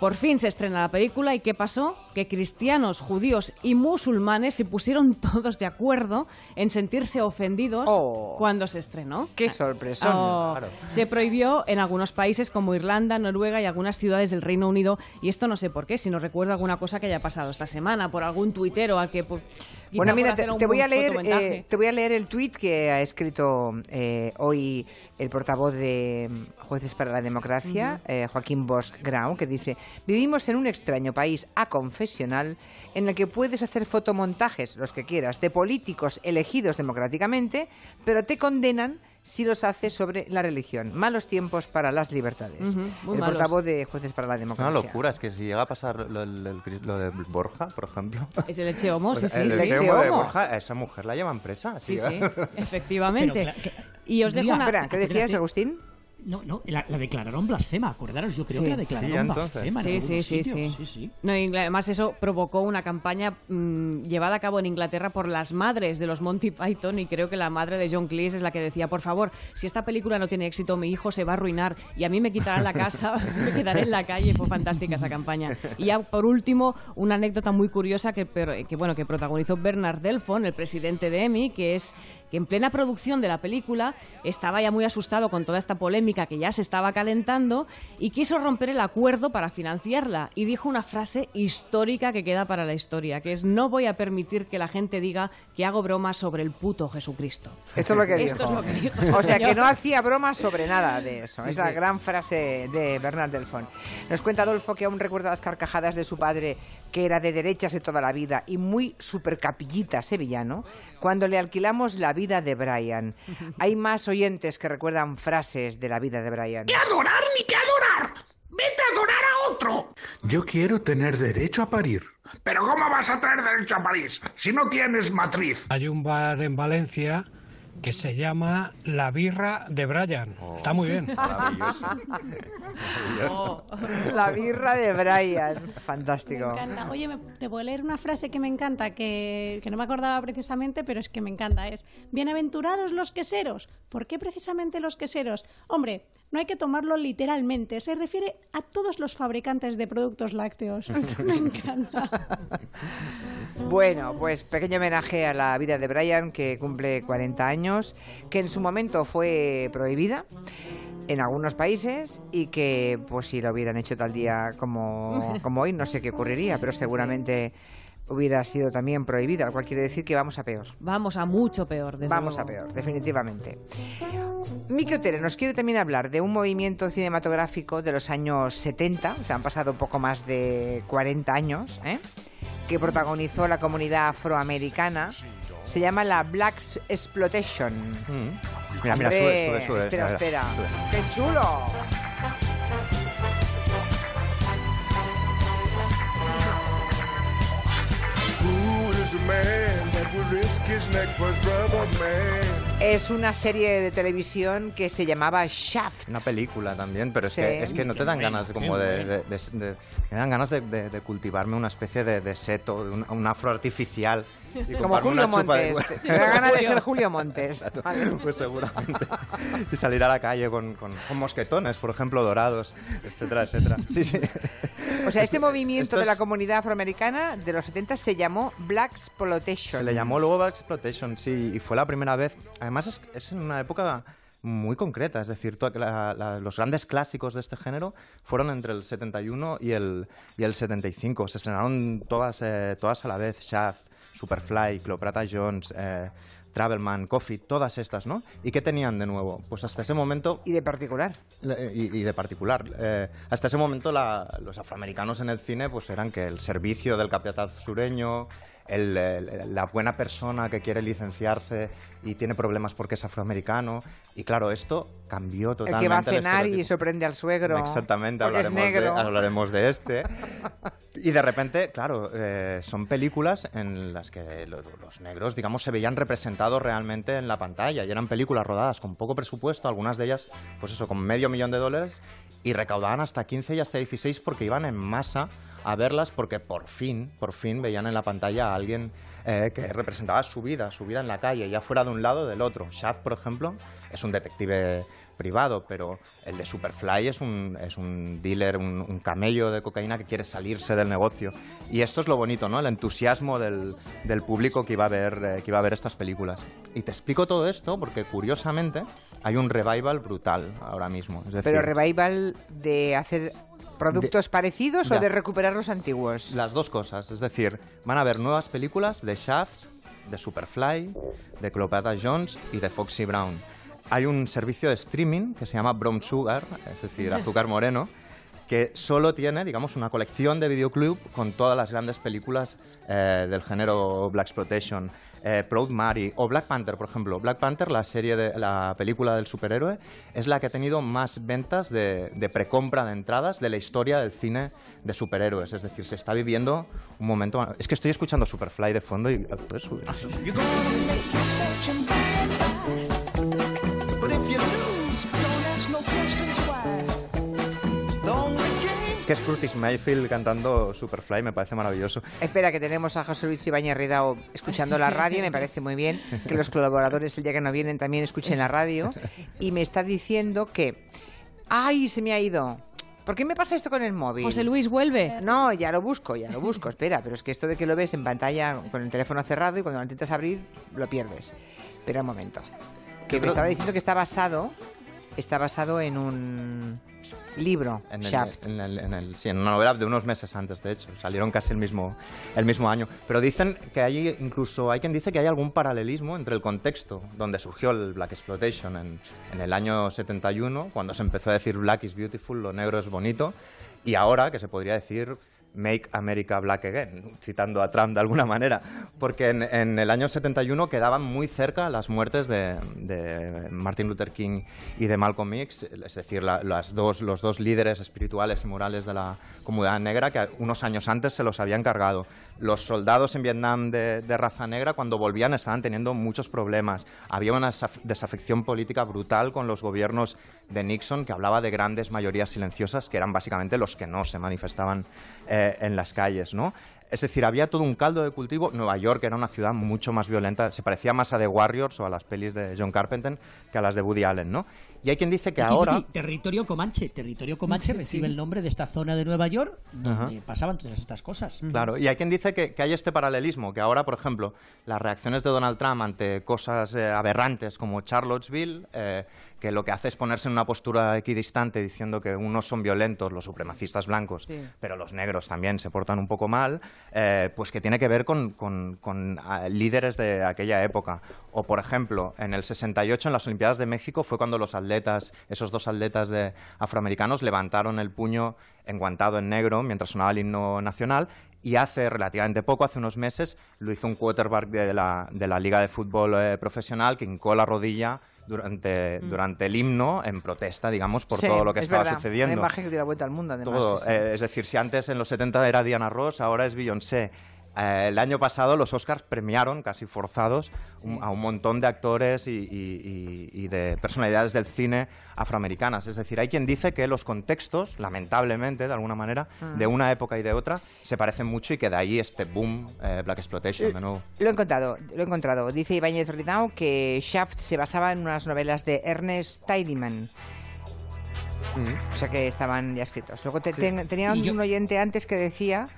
Por fin se estrena la película y ¿qué pasó? Que cristianos, judíos y musulmanes se pusieron <laughs> todos de acuerdo en sentirse ofendidos cuando se estrenó. ¡Qué sorpresa! Oh, Se prohibió en algunos países como Irlanda, Noruega y algunas ciudades del Reino Unido y esto no sé por qué, si no recuerdo alguna cosa que haya pasado esta semana por algún tuitero al que pues, quizá Bueno, por mira, te, voy a leer, eh, te voy a leer el tuit que ha escrito eh, hoy el portavoz de mm, Jueces para la Democracia, eh, Joaquín Bosch Grau, que dice: Vivimos en un extraño país aconfesional en el que puedes hacer fotomontajes, los que quieras, de políticos elegidos democráticamente, pero te condenan si los haces sobre la religión. Malos tiempos para las libertades. Ujú, muy el malos. portavoz de Jueces para la Es una Democracia. locura, es que si llega a pasar lo, lo- lo de Borja, por ejemplo. <laughs> Es el Eche Homo, sí, Pues sí. el sí. Eche Homo de Borja, a esa mujer la llevan presa. Sí, sí, efectivamente. Pero, y os dejo una... Espera, ¿qué decías. Agustín? No, no, la, la declararon blasfema, acordaros, yo creo Sí. que la declararon Sí, blasfema en Sí, sí, sí, sí. sí, sí. No, y además eso provocó una campaña mm, llevada a cabo en Inglaterra por las madres de los Monty Python y creo que la madre de John Cleese es la que decía, por favor, si esta película no tiene éxito, mi hijo se va a arruinar y a mí me quitarán la casa, <laughs> me quedaré en la calle. Fue fantástica esa campaña. Y ya por último, una anécdota muy curiosa que, pero- que, bueno, que protagonizó Bernard Delfon, el presidente de EMI, que es que en plena producción de la película estaba ya muy asustado con toda esta polémica que ya se estaba calentando y quiso romper el acuerdo para financiarla y dijo una frase histórica que queda para la historia, que es no voy a permitir que la gente diga que hago bromas sobre el puto Jesucristo. Esto es lo que Esto dijo. es lo que dijo ese O sea, que no hacía bromas sobre nada de eso. Sí, Esa sí. gran frase de Bernard Delfont. Nos cuenta Adolfo que aún recuerda las carcajadas de su padre, que era de derechas de toda la vida y muy supercapillita sevillano, cuando le alquilamos la vida de Brian. <laughs> Hay más oyentes que recuerdan frases de la vida de Brian. ¡Qué adorar ni qué adorar! ¡Vete a adorar a otro! Yo quiero tener derecho a parir. ¿Pero cómo vas a traer derecho a París si no tienes matriz? Hay un bar en Valencia que se llama La Birra de Brian. Está muy bien. Maravilloso. La birra de Brian. Fantástico. Me encanta. Oye, me- te voy a leer una frase que me encanta, que, que no me acordaba precisamente, pero es que me encanta. Es, bienaventurados los queseros. ¿Por qué precisamente los queseros? Hombre, no hay que tomarlo literalmente. Se refiere a todos los fabricantes de productos lácteos. <laughs> me encanta. Bueno, pues pequeño homenaje a la vida de Brian, que cumple 40 años, que en su momento fue prohibida en algunos países y que, pues si lo hubieran hecho tal día como, <laughs> como hoy, no sé qué ocurriría, pero seguramente hubiera sido también prohibida, lo cual quiere decir que vamos a peor. Vamos a mucho peor, desde Vamos a luego. peor, definitivamente. Miki Otero nos quiere también hablar de un movimiento cinematográfico de los años 70, o sea, han pasado poco más de 40 años, ¿eh? que protagonizó la comunidad afroamericana. Se llama la Black Exploitation. Mira, mira, sube, sube, sube. Espera, Mira, espera. sube. ¡Qué chulo! Man that would risk his neck for his brother man? Es una serie de televisión que se llamaba Shaft. Una película también, pero es, Sí. que, es que no te dan ganas como de, de- de- de- Me dan ganas de, de- de cultivarme una especie de, de seto, de un, un afro artificial. y Como Julio una chupa de- Montes. Te da ganas de ser <laughs> Julio Montes. Exacto. Pues seguramente. <laughs> Y salir a la calle con, con- con mosquetones, por ejemplo, dorados, etcétera, etcétera. Sí, sí. O sea, este movimiento Esto de la comunidad afroamericana de los 70 se llamó Black Exploitation. Se le llamó luego Black Exploitation, sí, y fue la primera vez. Además, es, es en una época muy concreta, es decir, to- la- la- los grandes clásicos de este género fueron entre el 71 y el, y el 75. Se estrenaron todas, eh, todas a la vez, Shaft, Superfly, Cleopatra Jones, eh, Travelman, Coffee, todas estas, ¿no? ¿Y qué tenían de nuevo? Pues hasta ese momento... Y de particular. Le- Y, y de particular. Eh, hasta ese momento la- los afroamericanos en el cine pues eran que el servicio del capataz sureño, el- el- la buena persona que quiere licenciarse y tiene problemas porque es afroamericano. Y claro, esto cambió El totalmente. que va a el cenar y sorprende al suegro. Exactamente, es hablaremos de, hablaremos de este. <laughs> Y de repente, claro, eh, son películas en las que los, los negros, digamos, se veían representados realmente en la pantalla. Y eran películas rodadas con poco presupuesto, algunas de ellas, pues eso, con medio millón de dólares, y recaudaban hasta 15 y hasta 16 porque iban en masa a verlas porque por fin, por fin veían en la pantalla a alguien eh, que representaba su vida, su vida en la calle, ya fuera de un lado o del otro. Shaft, por ejemplo, es un detective privado, pero el de Superfly es un, es un dealer, un, un camello de cocaína que quiere salirse del negocio. Y esto es lo bonito, ¿no? El entusiasmo del, del público que iba, a ver, eh, que iba a ver estas películas. Y te explico todo esto porque, curiosamente, hay un revival brutal ahora mismo. Es decir, Pero revival de hacer productos parecidos o de recuperar los antiguos. Las dos cosas, es decir, van a haber nuevas películas de Shaft, de Superfly, de Cleopatra Jones y de Foxy Brown. Hay un servicio de streaming que se llama Brown Sugar, es decir, azúcar moreno, que solo tiene, digamos, una colección de videoclub con todas las grandes películas eh, del género Black Exploitation. Eh, Proud Mary o Black Panther, por ejemplo. Black Panther, la serie de la película del superhéroe, es la que ha tenido más ventas de, de precompra de entradas de la historia del cine de superhéroes. Es decir, se está viviendo un momento. Es que estoy escuchando Superfly de fondo y ¿puedes Es que es Curtis Mayfield cantando Superfly, me parece maravilloso. Espera, que tenemos a José Luis Ibañez Ridao escuchando la radio. Me parece muy bien que los colaboradores el día que no vienen también escuchen la radio. Y me está diciendo que... ¡Ay, se me ha ido! ¿Por qué me pasa esto con el móvil? José Luis, vuelve. No, ya lo busco, ya lo busco. Espera, pero es que esto de que lo ves en pantalla con el teléfono cerrado y cuando lo intentas abrir, lo pierdes. Espera un momento. Que me estaba diciendo que está basado... Está basado en un libro, En el- Shaft. en el- en el- sí, en una novela de unos meses antes, de hecho. Salieron casi el mismo, el mismo año. Pero dicen que hay, incluso hay quien dice que hay algún paralelismo entre el contexto donde surgió el Black Exploitation en, en el año 71, cuando se empezó a decir Black is beautiful, lo negro es bonito, y ahora que se podría decir Make America Black Again, citando a Trump de alguna manera, porque en, en el año 71 quedaban muy cerca las muertes de, de Martin Luther King y de Malcolm X, es decir, la- las dos, los dos líderes espirituales y morales de la comunidad negra que unos años antes se los habían cargado. Los soldados en Vietnam de, de raza negra cuando volvían estaban teniendo muchos problemas. Había una desaf- desafección política brutal con los gobiernos de Nixon que hablaba de grandes mayorías silenciosas que eran básicamente los que no se manifestaban eh, en las calles, ¿no? Es decir, había todo un caldo de cultivo. Nueva York era una ciudad mucho más violenta, se parecía más a The Warriors o a las pelis de John Carpenter que a las de Woody Allen, ¿no? Y hay quien dice que ahora... territorio Comanche. Territorio Comanche Sí. recibe el nombre de esta zona de Nueva York donde Ajá. pasaban todas estas cosas. Claro, y hay quien dice que, que hay este paralelismo, que ahora, por ejemplo, las reacciones de Donald Trump ante cosas eh, aberrantes como Charlottesville, eh, que lo que hace es ponerse en una postura equidistante diciendo que unos son violentos, los supremacistas blancos, Sí. pero los negros también se portan un poco mal, eh, pues que tiene que ver con, con- con, ah, líderes de aquella época. O, por ejemplo, en el 68, en las Olimpiadas de México, fue cuando los atletas, esos dos atletas de afroamericanos, levantaron el puño enguantado en negro mientras sonaba el himno nacional. Y hace relativamente poco, hace unos meses, lo hizo un quarterback de la, de la Liga de Fútbol eh, Profesional que hincó la rodilla durante, durante el himno en protesta, digamos, por Mm. Sí, todo lo que es estaba verdad. sucediendo. Una imagen que dio la vuelta al mundo, además. Todo, sí, sí. eh, es decir, si antes en los 70 era Diana Ross, ahora es Beyoncé. Eh, el año pasado los Oscars premiaron, casi forzados, un- a un montón de actores y, y- y- y de personalidades del cine afroamericanas. Es decir, hay quien dice que los contextos, lamentablemente, de alguna manera, Ah. de una época y de otra, se parecen mucho y que de ahí este boom eh, Black Exploitation de nuevo. Lo he encontrado, lo he encontrado. Dice Ibáñez Ridao que Shaft se basaba en unas novelas de Ernest Tidyman. O sea que estaban ya escritos. Luego te- Sí. ten- tenía yo- un oyente antes que decía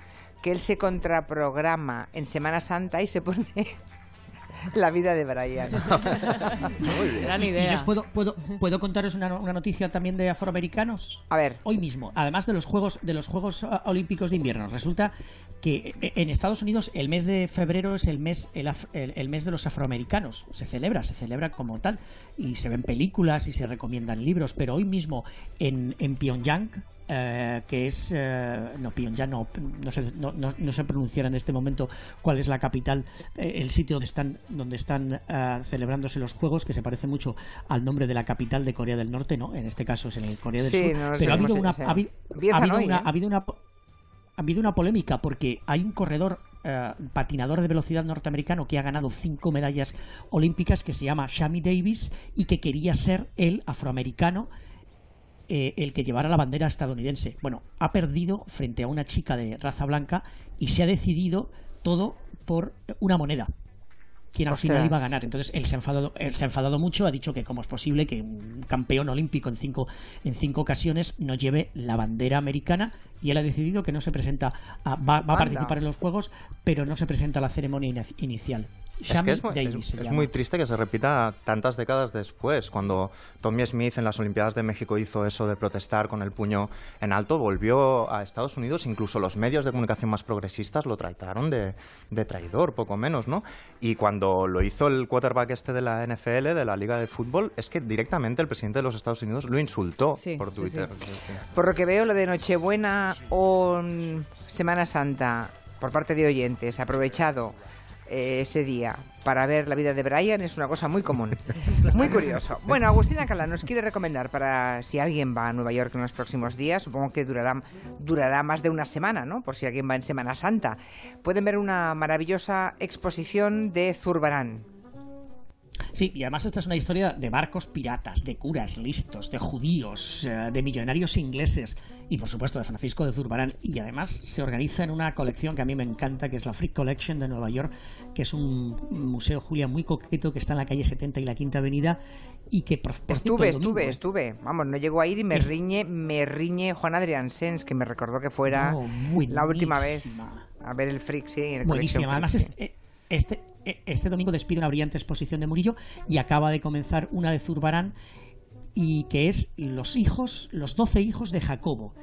que él se contraprograma en Semana Santa y se pone <laughs> La vida de Brian. <laughs> Gran Y- Y idea. puedo, puedo, puedo contaros una, una noticia también de afroamericanos. A ver. Hoy mismo, además de los Juegos, de los Juegos ah, Olímpicos de Invierno, resulta que eh, en Estados Unidos el mes de febrero es el mes, el, af- el- el mes de los afroamericanos. Se celebra, se celebra como tal. Y se ven películas y se recomiendan libros. Pero hoy mismo en, en Pyongyang, eh, que es eh, no Pyongyang no no sé no, no, no sé pronunciar en este momento cuál es la capital eh, el sitio donde están donde están eh, celebrándose los juegos que se parece mucho al nombre de la capital de Corea del Norte no en este caso es en el Corea del Sí, Sur. sé pero ha habido una ha habido, Empiezan ha habido hoy, una ha habido una ha habido una polémica porque hay un corredor eh, patinador de velocidad norteamericano que ha ganado cinco medallas olímpicas que se llama Shami Davis y que quería ser el afroamericano eh, el que llevara la bandera estadounidense. Bueno, ha perdido frente a una chica de raza blanca y se ha decidido todo por una moneda. Quien al final iba a ganar. Entonces él se ha, enfadado, él se ha enfadado mucho, ha dicho que cómo es posible que un campeón olímpico en cinco, en cinco ocasiones no lleve la bandera americana y él ha decidido que no se presenta, a- va, va a participar en los Juegos, pero no se presenta a la ceremonia inicial. Es que es, muy- Davis es- es muy triste que se repita tantas décadas después. Cuando Tommy Smith en las Olimpiadas de México hizo eso de protestar con el puño en alto, volvió a Estados Unidos, incluso los medios de comunicación más progresistas lo trataron de, de traidor, poco menos, ¿no? Y cuando lo hizo el quarterback este de la NFL, de la Liga de Fútbol, es que directamente el presidente de los Estados Unidos lo insultó Sí, por Twitter. sí. Sí. Por lo que veo, lo de Nochebuena o Semana Santa, por parte de oyentes, aprovechado eh, ese día para ver la vida de Brian es una cosa muy común. <laughs> Muy curioso. Bueno, Agustina Cala nos quiere recomendar para si alguien va a Nueva York en los próximos días, supongo que durará, durará más de una semana, ¿no? Por si alguien va en Semana Santa. Pueden ver una maravillosa exposición de Zurbarán. Sí, y además esta es una historia de barcos piratas, de curas listos, de judíos, eh, de millonarios ingleses y por supuesto de Francisco de Zurbarán. Y además se organiza en una colección que a mí me encanta, que es la Freak Collection de Nueva York, que es un museo, Julia, muy coqueto que está en la calle 70 y la Quinta Avenida y que por, por Estuve, el domingo- estuve, estuve. Vamos, no llego a ir y me Es- riñe, me riñe Juan Adrián Sens, que me recordó que fuera No, la última vez a ver el Freak, sí. El Buenísima. Además, Freak, este, este, este domingo despide una brillante exposición de Murillo y acaba de comenzar una de Zurbarán y que es los hijos, los doce hijos de Jacobo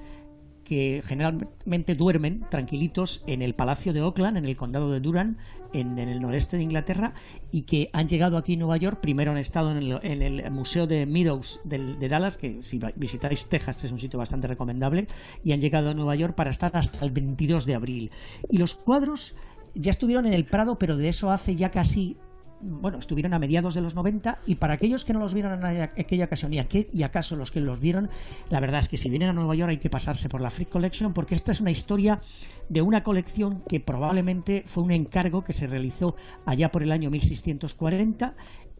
que generalmente duermen tranquilitos en el Palacio de Oakland, en el condado de Durham, en, el noreste de Inglaterra, y que han llegado aquí a Nueva York. Primero han estado en el, Museo de Meadows del- de, Dallas, que si visitáis Texas es un sitio bastante recomendable, y han llegado a Nueva York para estar hasta el 22 de abril. Y los cuadros ya estuvieron en el Prado, pero de eso hace ya casi bueno, estuvieron a mediados de los 90 y para aquellos que no los vieron en aquella ocasión y, acaso los que los vieron, la verdad es que si vienen a Nueva York hay que pasarse por la Freak Collection porque esta es una historia de una colección que probablemente fue un encargo que se realizó allá por el año 1640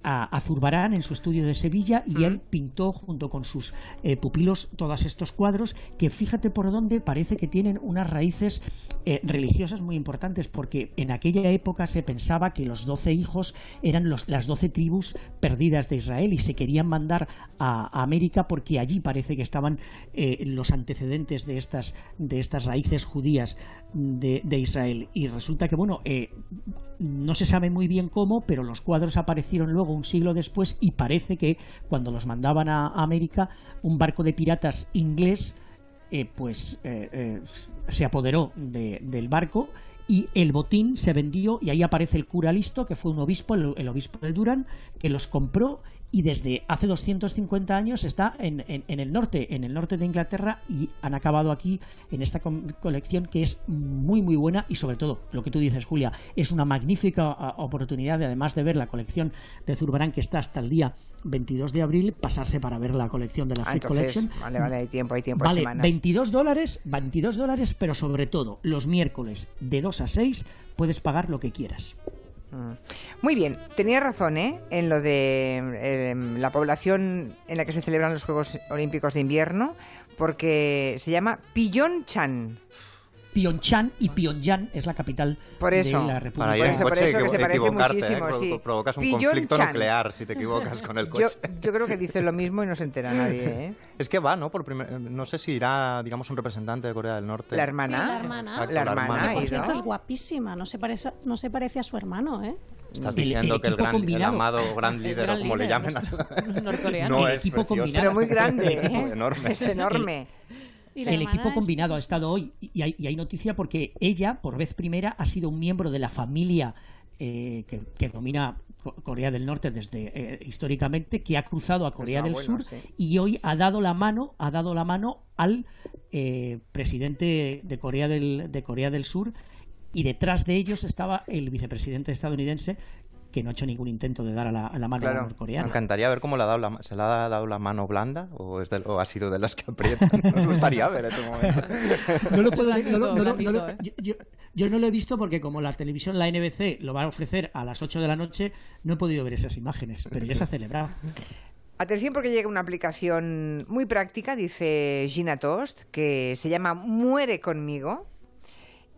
a, a Zurbarán en su estudio de Sevilla y él pintó junto con sus eh, pupilos todos estos cuadros que fíjate por dónde parece que tienen unas raíces eh, religiosas muy importantes porque en aquella época se pensaba que los doce hijos eran los, las doce tribus perdidas de Israel y se querían mandar a, a América porque allí parece que estaban eh, los antecedentes de estas, de estas raíces judías de, de Israel. Y resulta que bueno no se sabe muy bien cómo, pero los cuadros aparecieron luego un siglo después y parece que cuando los mandaban a América, un barco de piratas inglés eh, pues eh, eh, se apoderó de- del barco y el botín se vendió y ahí aparece el cura listo, que fue un obispo, el obispo de Durán, que los compró y desde hace 250 años está en, en- en el norte, en el norte de Inglaterra y han acabado aquí en esta colección que es muy muy buena y sobre todo lo que tú dices Julia es una magnífica ah, oportunidad de además de ver la colección de Zurbarán que está hasta el día 22 de abril pasarse para ver la colección de la Ah, entonces, Collection vale, vale, hay tiempo, hay tiempo, vale semanas. 22 dólares 22 dólares pero sobre todo los miércoles de 2 a 6 puedes pagar lo que quieras. Muy bien, tenía razón ¿eh? en lo de eh, la población en la que se celebran los Juegos Olímpicos de Invierno, porque se llama Pillon-chan. Pyeongchang y Pyongyang es la capital Por eso. de la República Para ir Por en eso, por coche eso, que se parece ¿eh? muchísimo, sí. Provocas un conflicto nuclear si te equivocas con el Yo, coche. yo creo que dice lo mismo y no se entera nadie. ¿eh? <laughs> Es que va, ¿no? Por primer- no sé si irá, digamos, un representante de Corea del Norte. La hermana. Sí, la hermana. Exacto, La la hermana hermana. ha Por cierto, es guapísima, no se parece, no se parece a su hermano, ¿eh? Estás El- el diciendo que el, gran, el amado <laughs> gran El líder, gran o como le líder, llamen, <laughs> norcoreano. no El es equipo precioso. combinado. Pero muy grande, Es ¿eh? enorme. Es enorme. Y el equipo es- combinado ha estado hoy y hay, y hay noticia porque ella, por vez primera, ha sido un miembro de la familia eh, que, que domina Co- Corea del Norte desde eh, históricamente, que ha cruzado a Corea del abuelos, Sur sí. y hoy ha dado la mano, ha dado la mano al eh, presidente de Corea del, de Corea del Sur y detrás de ellos estaba el vicepresidente estadounidense que no ha hecho ningún intento de dar a la, a la mano Claro, me norcoreana. encantaría ver cómo le ha dado la, se le ha dado la mano blanda o, es del- o ha sido de las que aprietan. <laughs> Nos gustaría ver ese momento. <laughs> No lo puedo- no no no lo- ¿eh? yo, yo- yo no lo he visto porque como la televisión, la NBC, lo va a ofrecer a las 8 de la noche, no he podido ver esas imágenes, pero ya se ha celebrado. Atención porque llega una aplicación muy práctica, dice Gina Tost, que se llama Muere conmigo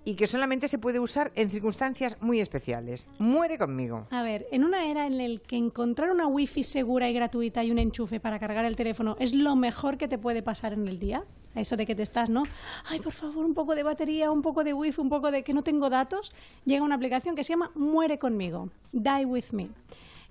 y que solamente se puede usar en circunstancias muy especiales. Muere conmigo. A ver, en una era en la que encontrar una wifi segura y gratuita y un enchufe para cargar el teléfono es lo mejor que te puede pasar en el día, eso de que te estás, ¿no? Ay, por favor, un poco de batería, un poco de wifi, un poco de que no tengo datos, llega una aplicación que se llama Muere conmigo, Die with me.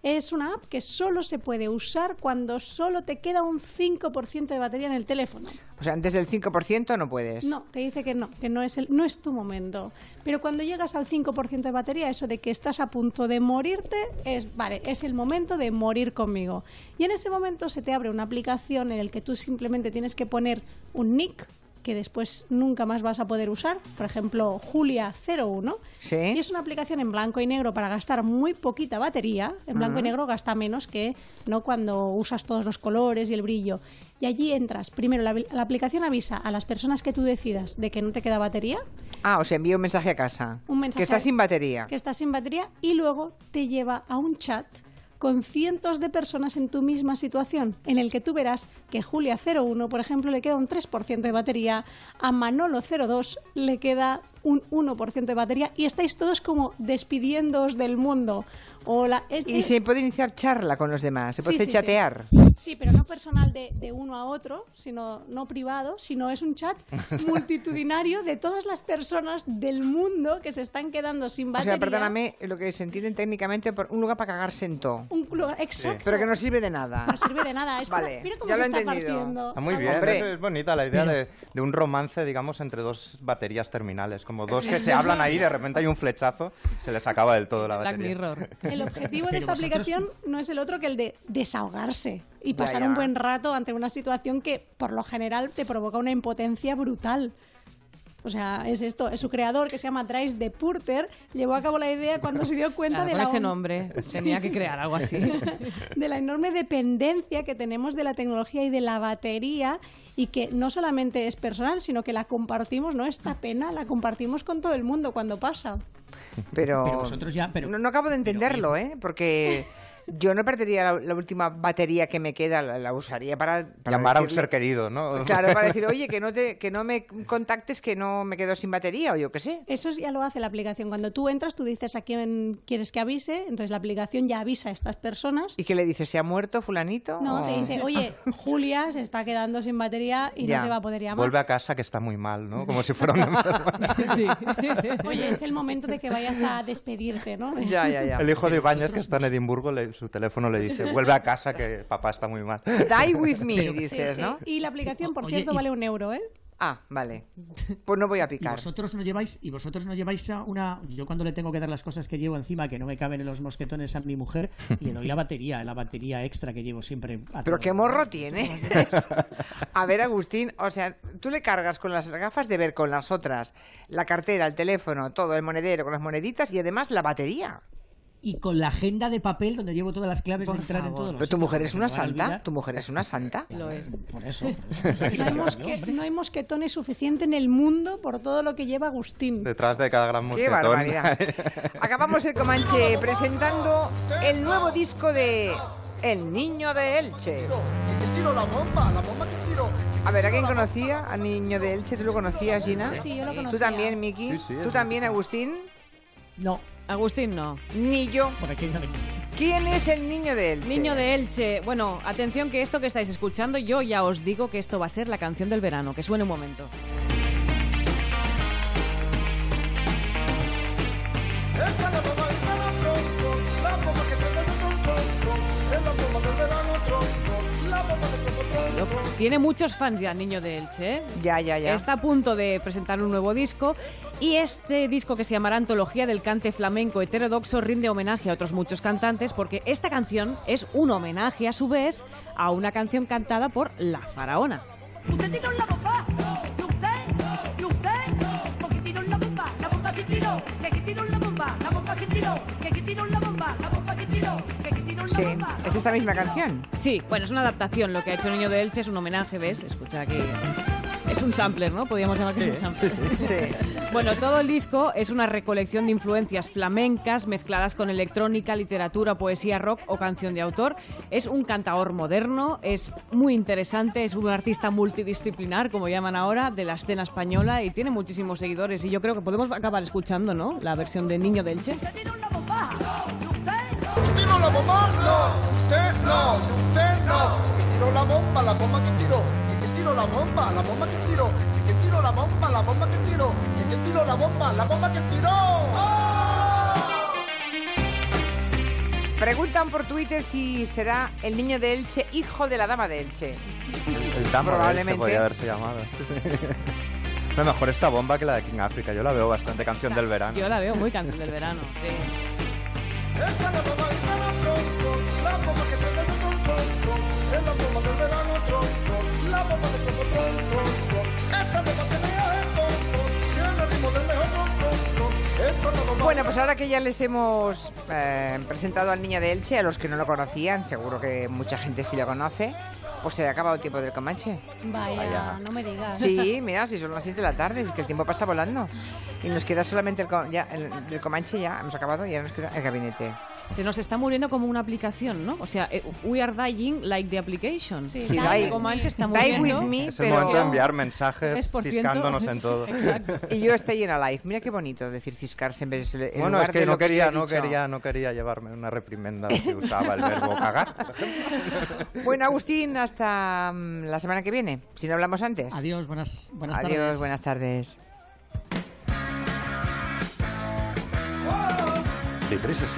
Es una app que solo se puede usar cuando solo te queda un 5% de batería en el teléfono. O sea, antes del 5% no puedes. No, te dice que no, que no es, el, no es tu momento. Pero cuando llegas al 5% de batería, eso de que estás a punto de morirte, es, vale, es el momento de morir conmigo. Y en ese momento se te abre una aplicación en la que tú simplemente tienes que poner un nick que después nunca más vas a poder usar, por ejemplo, Julia01. Sí. Y es una aplicación en blanco y negro para gastar muy poquita batería. En blanco y negro gasta menos que no cuando usas todos los colores y el brillo. Y allí entras. Primero, la, la aplicación avisa a las personas que tú decidas de que no te queda batería, Ah, o sea, envía un mensaje a casa. un mensaje Que está sin batería. que estás sin batería y luego te lleva a un chat con cientos de personas en tu misma situación, en el que tú verás que Julia01, por ejemplo, le queda un 3% de batería, a Manolo02 le queda un 1% de batería y estáis todos como despidiéndoos del mundo. Hola, Y es- se puede iniciar charla con los demás, se puede Sí, sí, sí. chatear. Sí, pero no personal de, de uno a otro, sino no privado, sino es un chat <laughs> multitudinario de todas las personas del mundo que se están quedando sin O batería. sea, perdóname, lo que se entiende técnicamente por un lugar para cagarse en todo. Un lugar, exacto. Pero que no sirve de nada. No sirve de nada. Es Vale, mira cómo ya se lo he está entendido. partiendo. Está muy bien, Hombre. es, es bonita la idea de, de un romance, digamos, entre dos baterías terminales. Como dos que se hablan ahí, de repente hay un flechazo, se les acaba del todo la Black batería. Mirror. <laughs> El objetivo de esta vosotros- aplicación no es el otro que el de desahogarse y pasar un buen rato ante una situación que por lo general te provoca una impotencia brutal. O sea, es esto. Su creador, que se llama Dries de Purter, llevó a cabo la idea cuando se dio cuenta Claro, de con la ese nombre tenía que crear algo así. <laughs> de la enorme dependencia que tenemos de la tecnología y de la batería y que no solamente es personal, sino que la compartimos, no esta pena, la compartimos con todo el mundo cuando pasa. Pero, Pero vosotros ya- pero- no, no acabo de entenderlo, ¿eh? Porque yo no perdería la, la última batería que me queda, la, la usaría para, para Llamar a un decirle- ser querido, ¿no? Claro, para decir, <laughs> oye, que no, te, que no me contactes, que no me quedo sin batería, o yo qué sé. Eso ya lo hace la aplicación. Cuando tú entras, tú dices a quién quieres que avise, entonces la aplicación ya avisa a estas personas. ¿Y qué le dices? ¿Se ha muerto fulanito? No, o- te dice, <laughs> oye, Julia se está quedando sin batería y Ya. no te va a poder llamar. Vuelve a casa que está muy mal, ¿no? Como si fuera una <laughs> Oye, es el momento de que vayas a despedirte, ¿no? Ya, ya, ya. El hijo de Ibáñez, que está en Edimburgo, le- su teléfono le dice, vuelve a casa que papá está muy mal. <laughs> Die with me, dices, sí. ¿no? Y la aplicación, por Oye, cierto, y- vale un euro, ¿eh? Ah, vale. Pues no voy a Y picar. vosotros no lleváis, y vosotros no lleváis a una. Yo cuando le tengo que dar las cosas que llevo encima, que no me caben en los mosquetones a mi mujer, <laughs> le doy la batería, la batería extra que llevo siempre. a Pero qué morro tiene. <laughs> A ver, Agustín, o sea, tú le cargas con las gafas de ver con las otras, la cartera, el teléfono, todo, el monedero, con las moneditas y además la batería. Y con la agenda de papel donde llevo todas las claves Por de entrar en favor. todos los Pero tu mujer es una santa. Tu mujer es una santa. Lo es. Por eso. por <laughs> eso. No hay, mosque- no hay mosquetones suficiente en el mundo por todo lo que lleva Agustín. Detrás de cada gran Qué mosquetón. barbaridad. <laughs> Acabamos el Comanche presentando el nuevo disco de El Niño de Elche. tiro la bomba, la bomba que tiro. A ver, ¿a quién conocía? ¿Al Niño de Elche? ¿Tú lo conocías, Gina? Sí, yo lo ¿Tú conocía. también, Miki? Sí, sí, ¿Tú también, Agustín? No, Agustín no. Ni yo. por aquí no ¿Quién es el Niño de Elche? Niño de Elche. Bueno, atención que esto que estáis escuchando, yo ya os digo que esto va a ser la canción del verano. Que suene un momento. Tiene muchos fans ya, Niño de Elche. ¿eh? Ya, ya, ya. Está a punto de presentar un nuevo disco y este disco que se llamará Antología del Cante Flamenco Heterodoxo rinde homenaje a otros muchos cantantes porque esta canción es un homenaje a su vez a una canción cantada por La Faraona. Usted tiró la bomba, la bomba que tiró, que que tiró la bomba, la bomba que tiró, que que tiró la Sí, bomba. es esta misma canción. Sí, bueno, es una adaptación. Lo que ha hecho Niño de Elche es un homenaje, ¿ves? Escucha aquí. Es un sampler, ¿no? Podríamos llamar que es un sampler. <laughs> Bueno, todo el disco es una recolección de influencias flamencas mezcladas con electrónica, literatura, poesía, rock o canción de autor. Es un cantaor moderno, es muy interesante, es un artista multidisciplinar, como llaman ahora, de la escena española y tiene muchísimos seguidores. Y yo creo que podemos acabar escuchando, ¿no? La versión de Niño de Elche. ¿Tiro la bomba? No, usted no, usted no. Que tiro la bomba, la bomba que tiro. Tiro la bomba, la bomba que tiro. Que que tiro la bomba, la bomba que tiro. Que que tiro la bomba, la bomba que tiro. Preguntan por Twitter si será el niño de Elche hijo de la dama de Elche. El Dama de Probablemente. Elche podría haberse llamado. Sí, sí. <laughs> No, mejor esta bomba que la de King Africa. Yo la veo bastante canción del verano. Yo la veo muy canción del verano. sí. <laughs> Esta es la bomba del verano. La bomba que te da la bomba. La bomba de. Esta bomba del Bueno, pues ahora que ya les hemos eh, presentado al niño de Elche, a los que no lo conocían, seguro que mucha gente sí lo conoce, pues se ha acabado el tiempo del Comanche. Vaya, Vaya. no me digas. Sí, <laughs> mira, si son las 6 de la tarde, es que el tiempo pasa volando. Y nos queda solamente el, ya, el, el Comanche, ya hemos acabado, y ya nos queda el gabinete. Se nos está muriendo como una aplicación, ¿no? O sea, eh, we are dying like the application. Sí, Sí, die- Comanche está die muriendo. with me, Es el pero- momento de enviar mensajes 3%. ciscándonos en todo. <laughs> <laughs> Y yo estoy en live. Mira qué bonito decir ciscarse en vez de. en Bueno, lugar es que de no quería, no dicho. quería, no quería llevarme una reprimenda si usaba el verbo cagar. Bueno, Agustín, hasta mm, la semana que viene, si no hablamos antes. Adiós, buenas, buenas Adiós, tardes. buenas tardes. De 3 a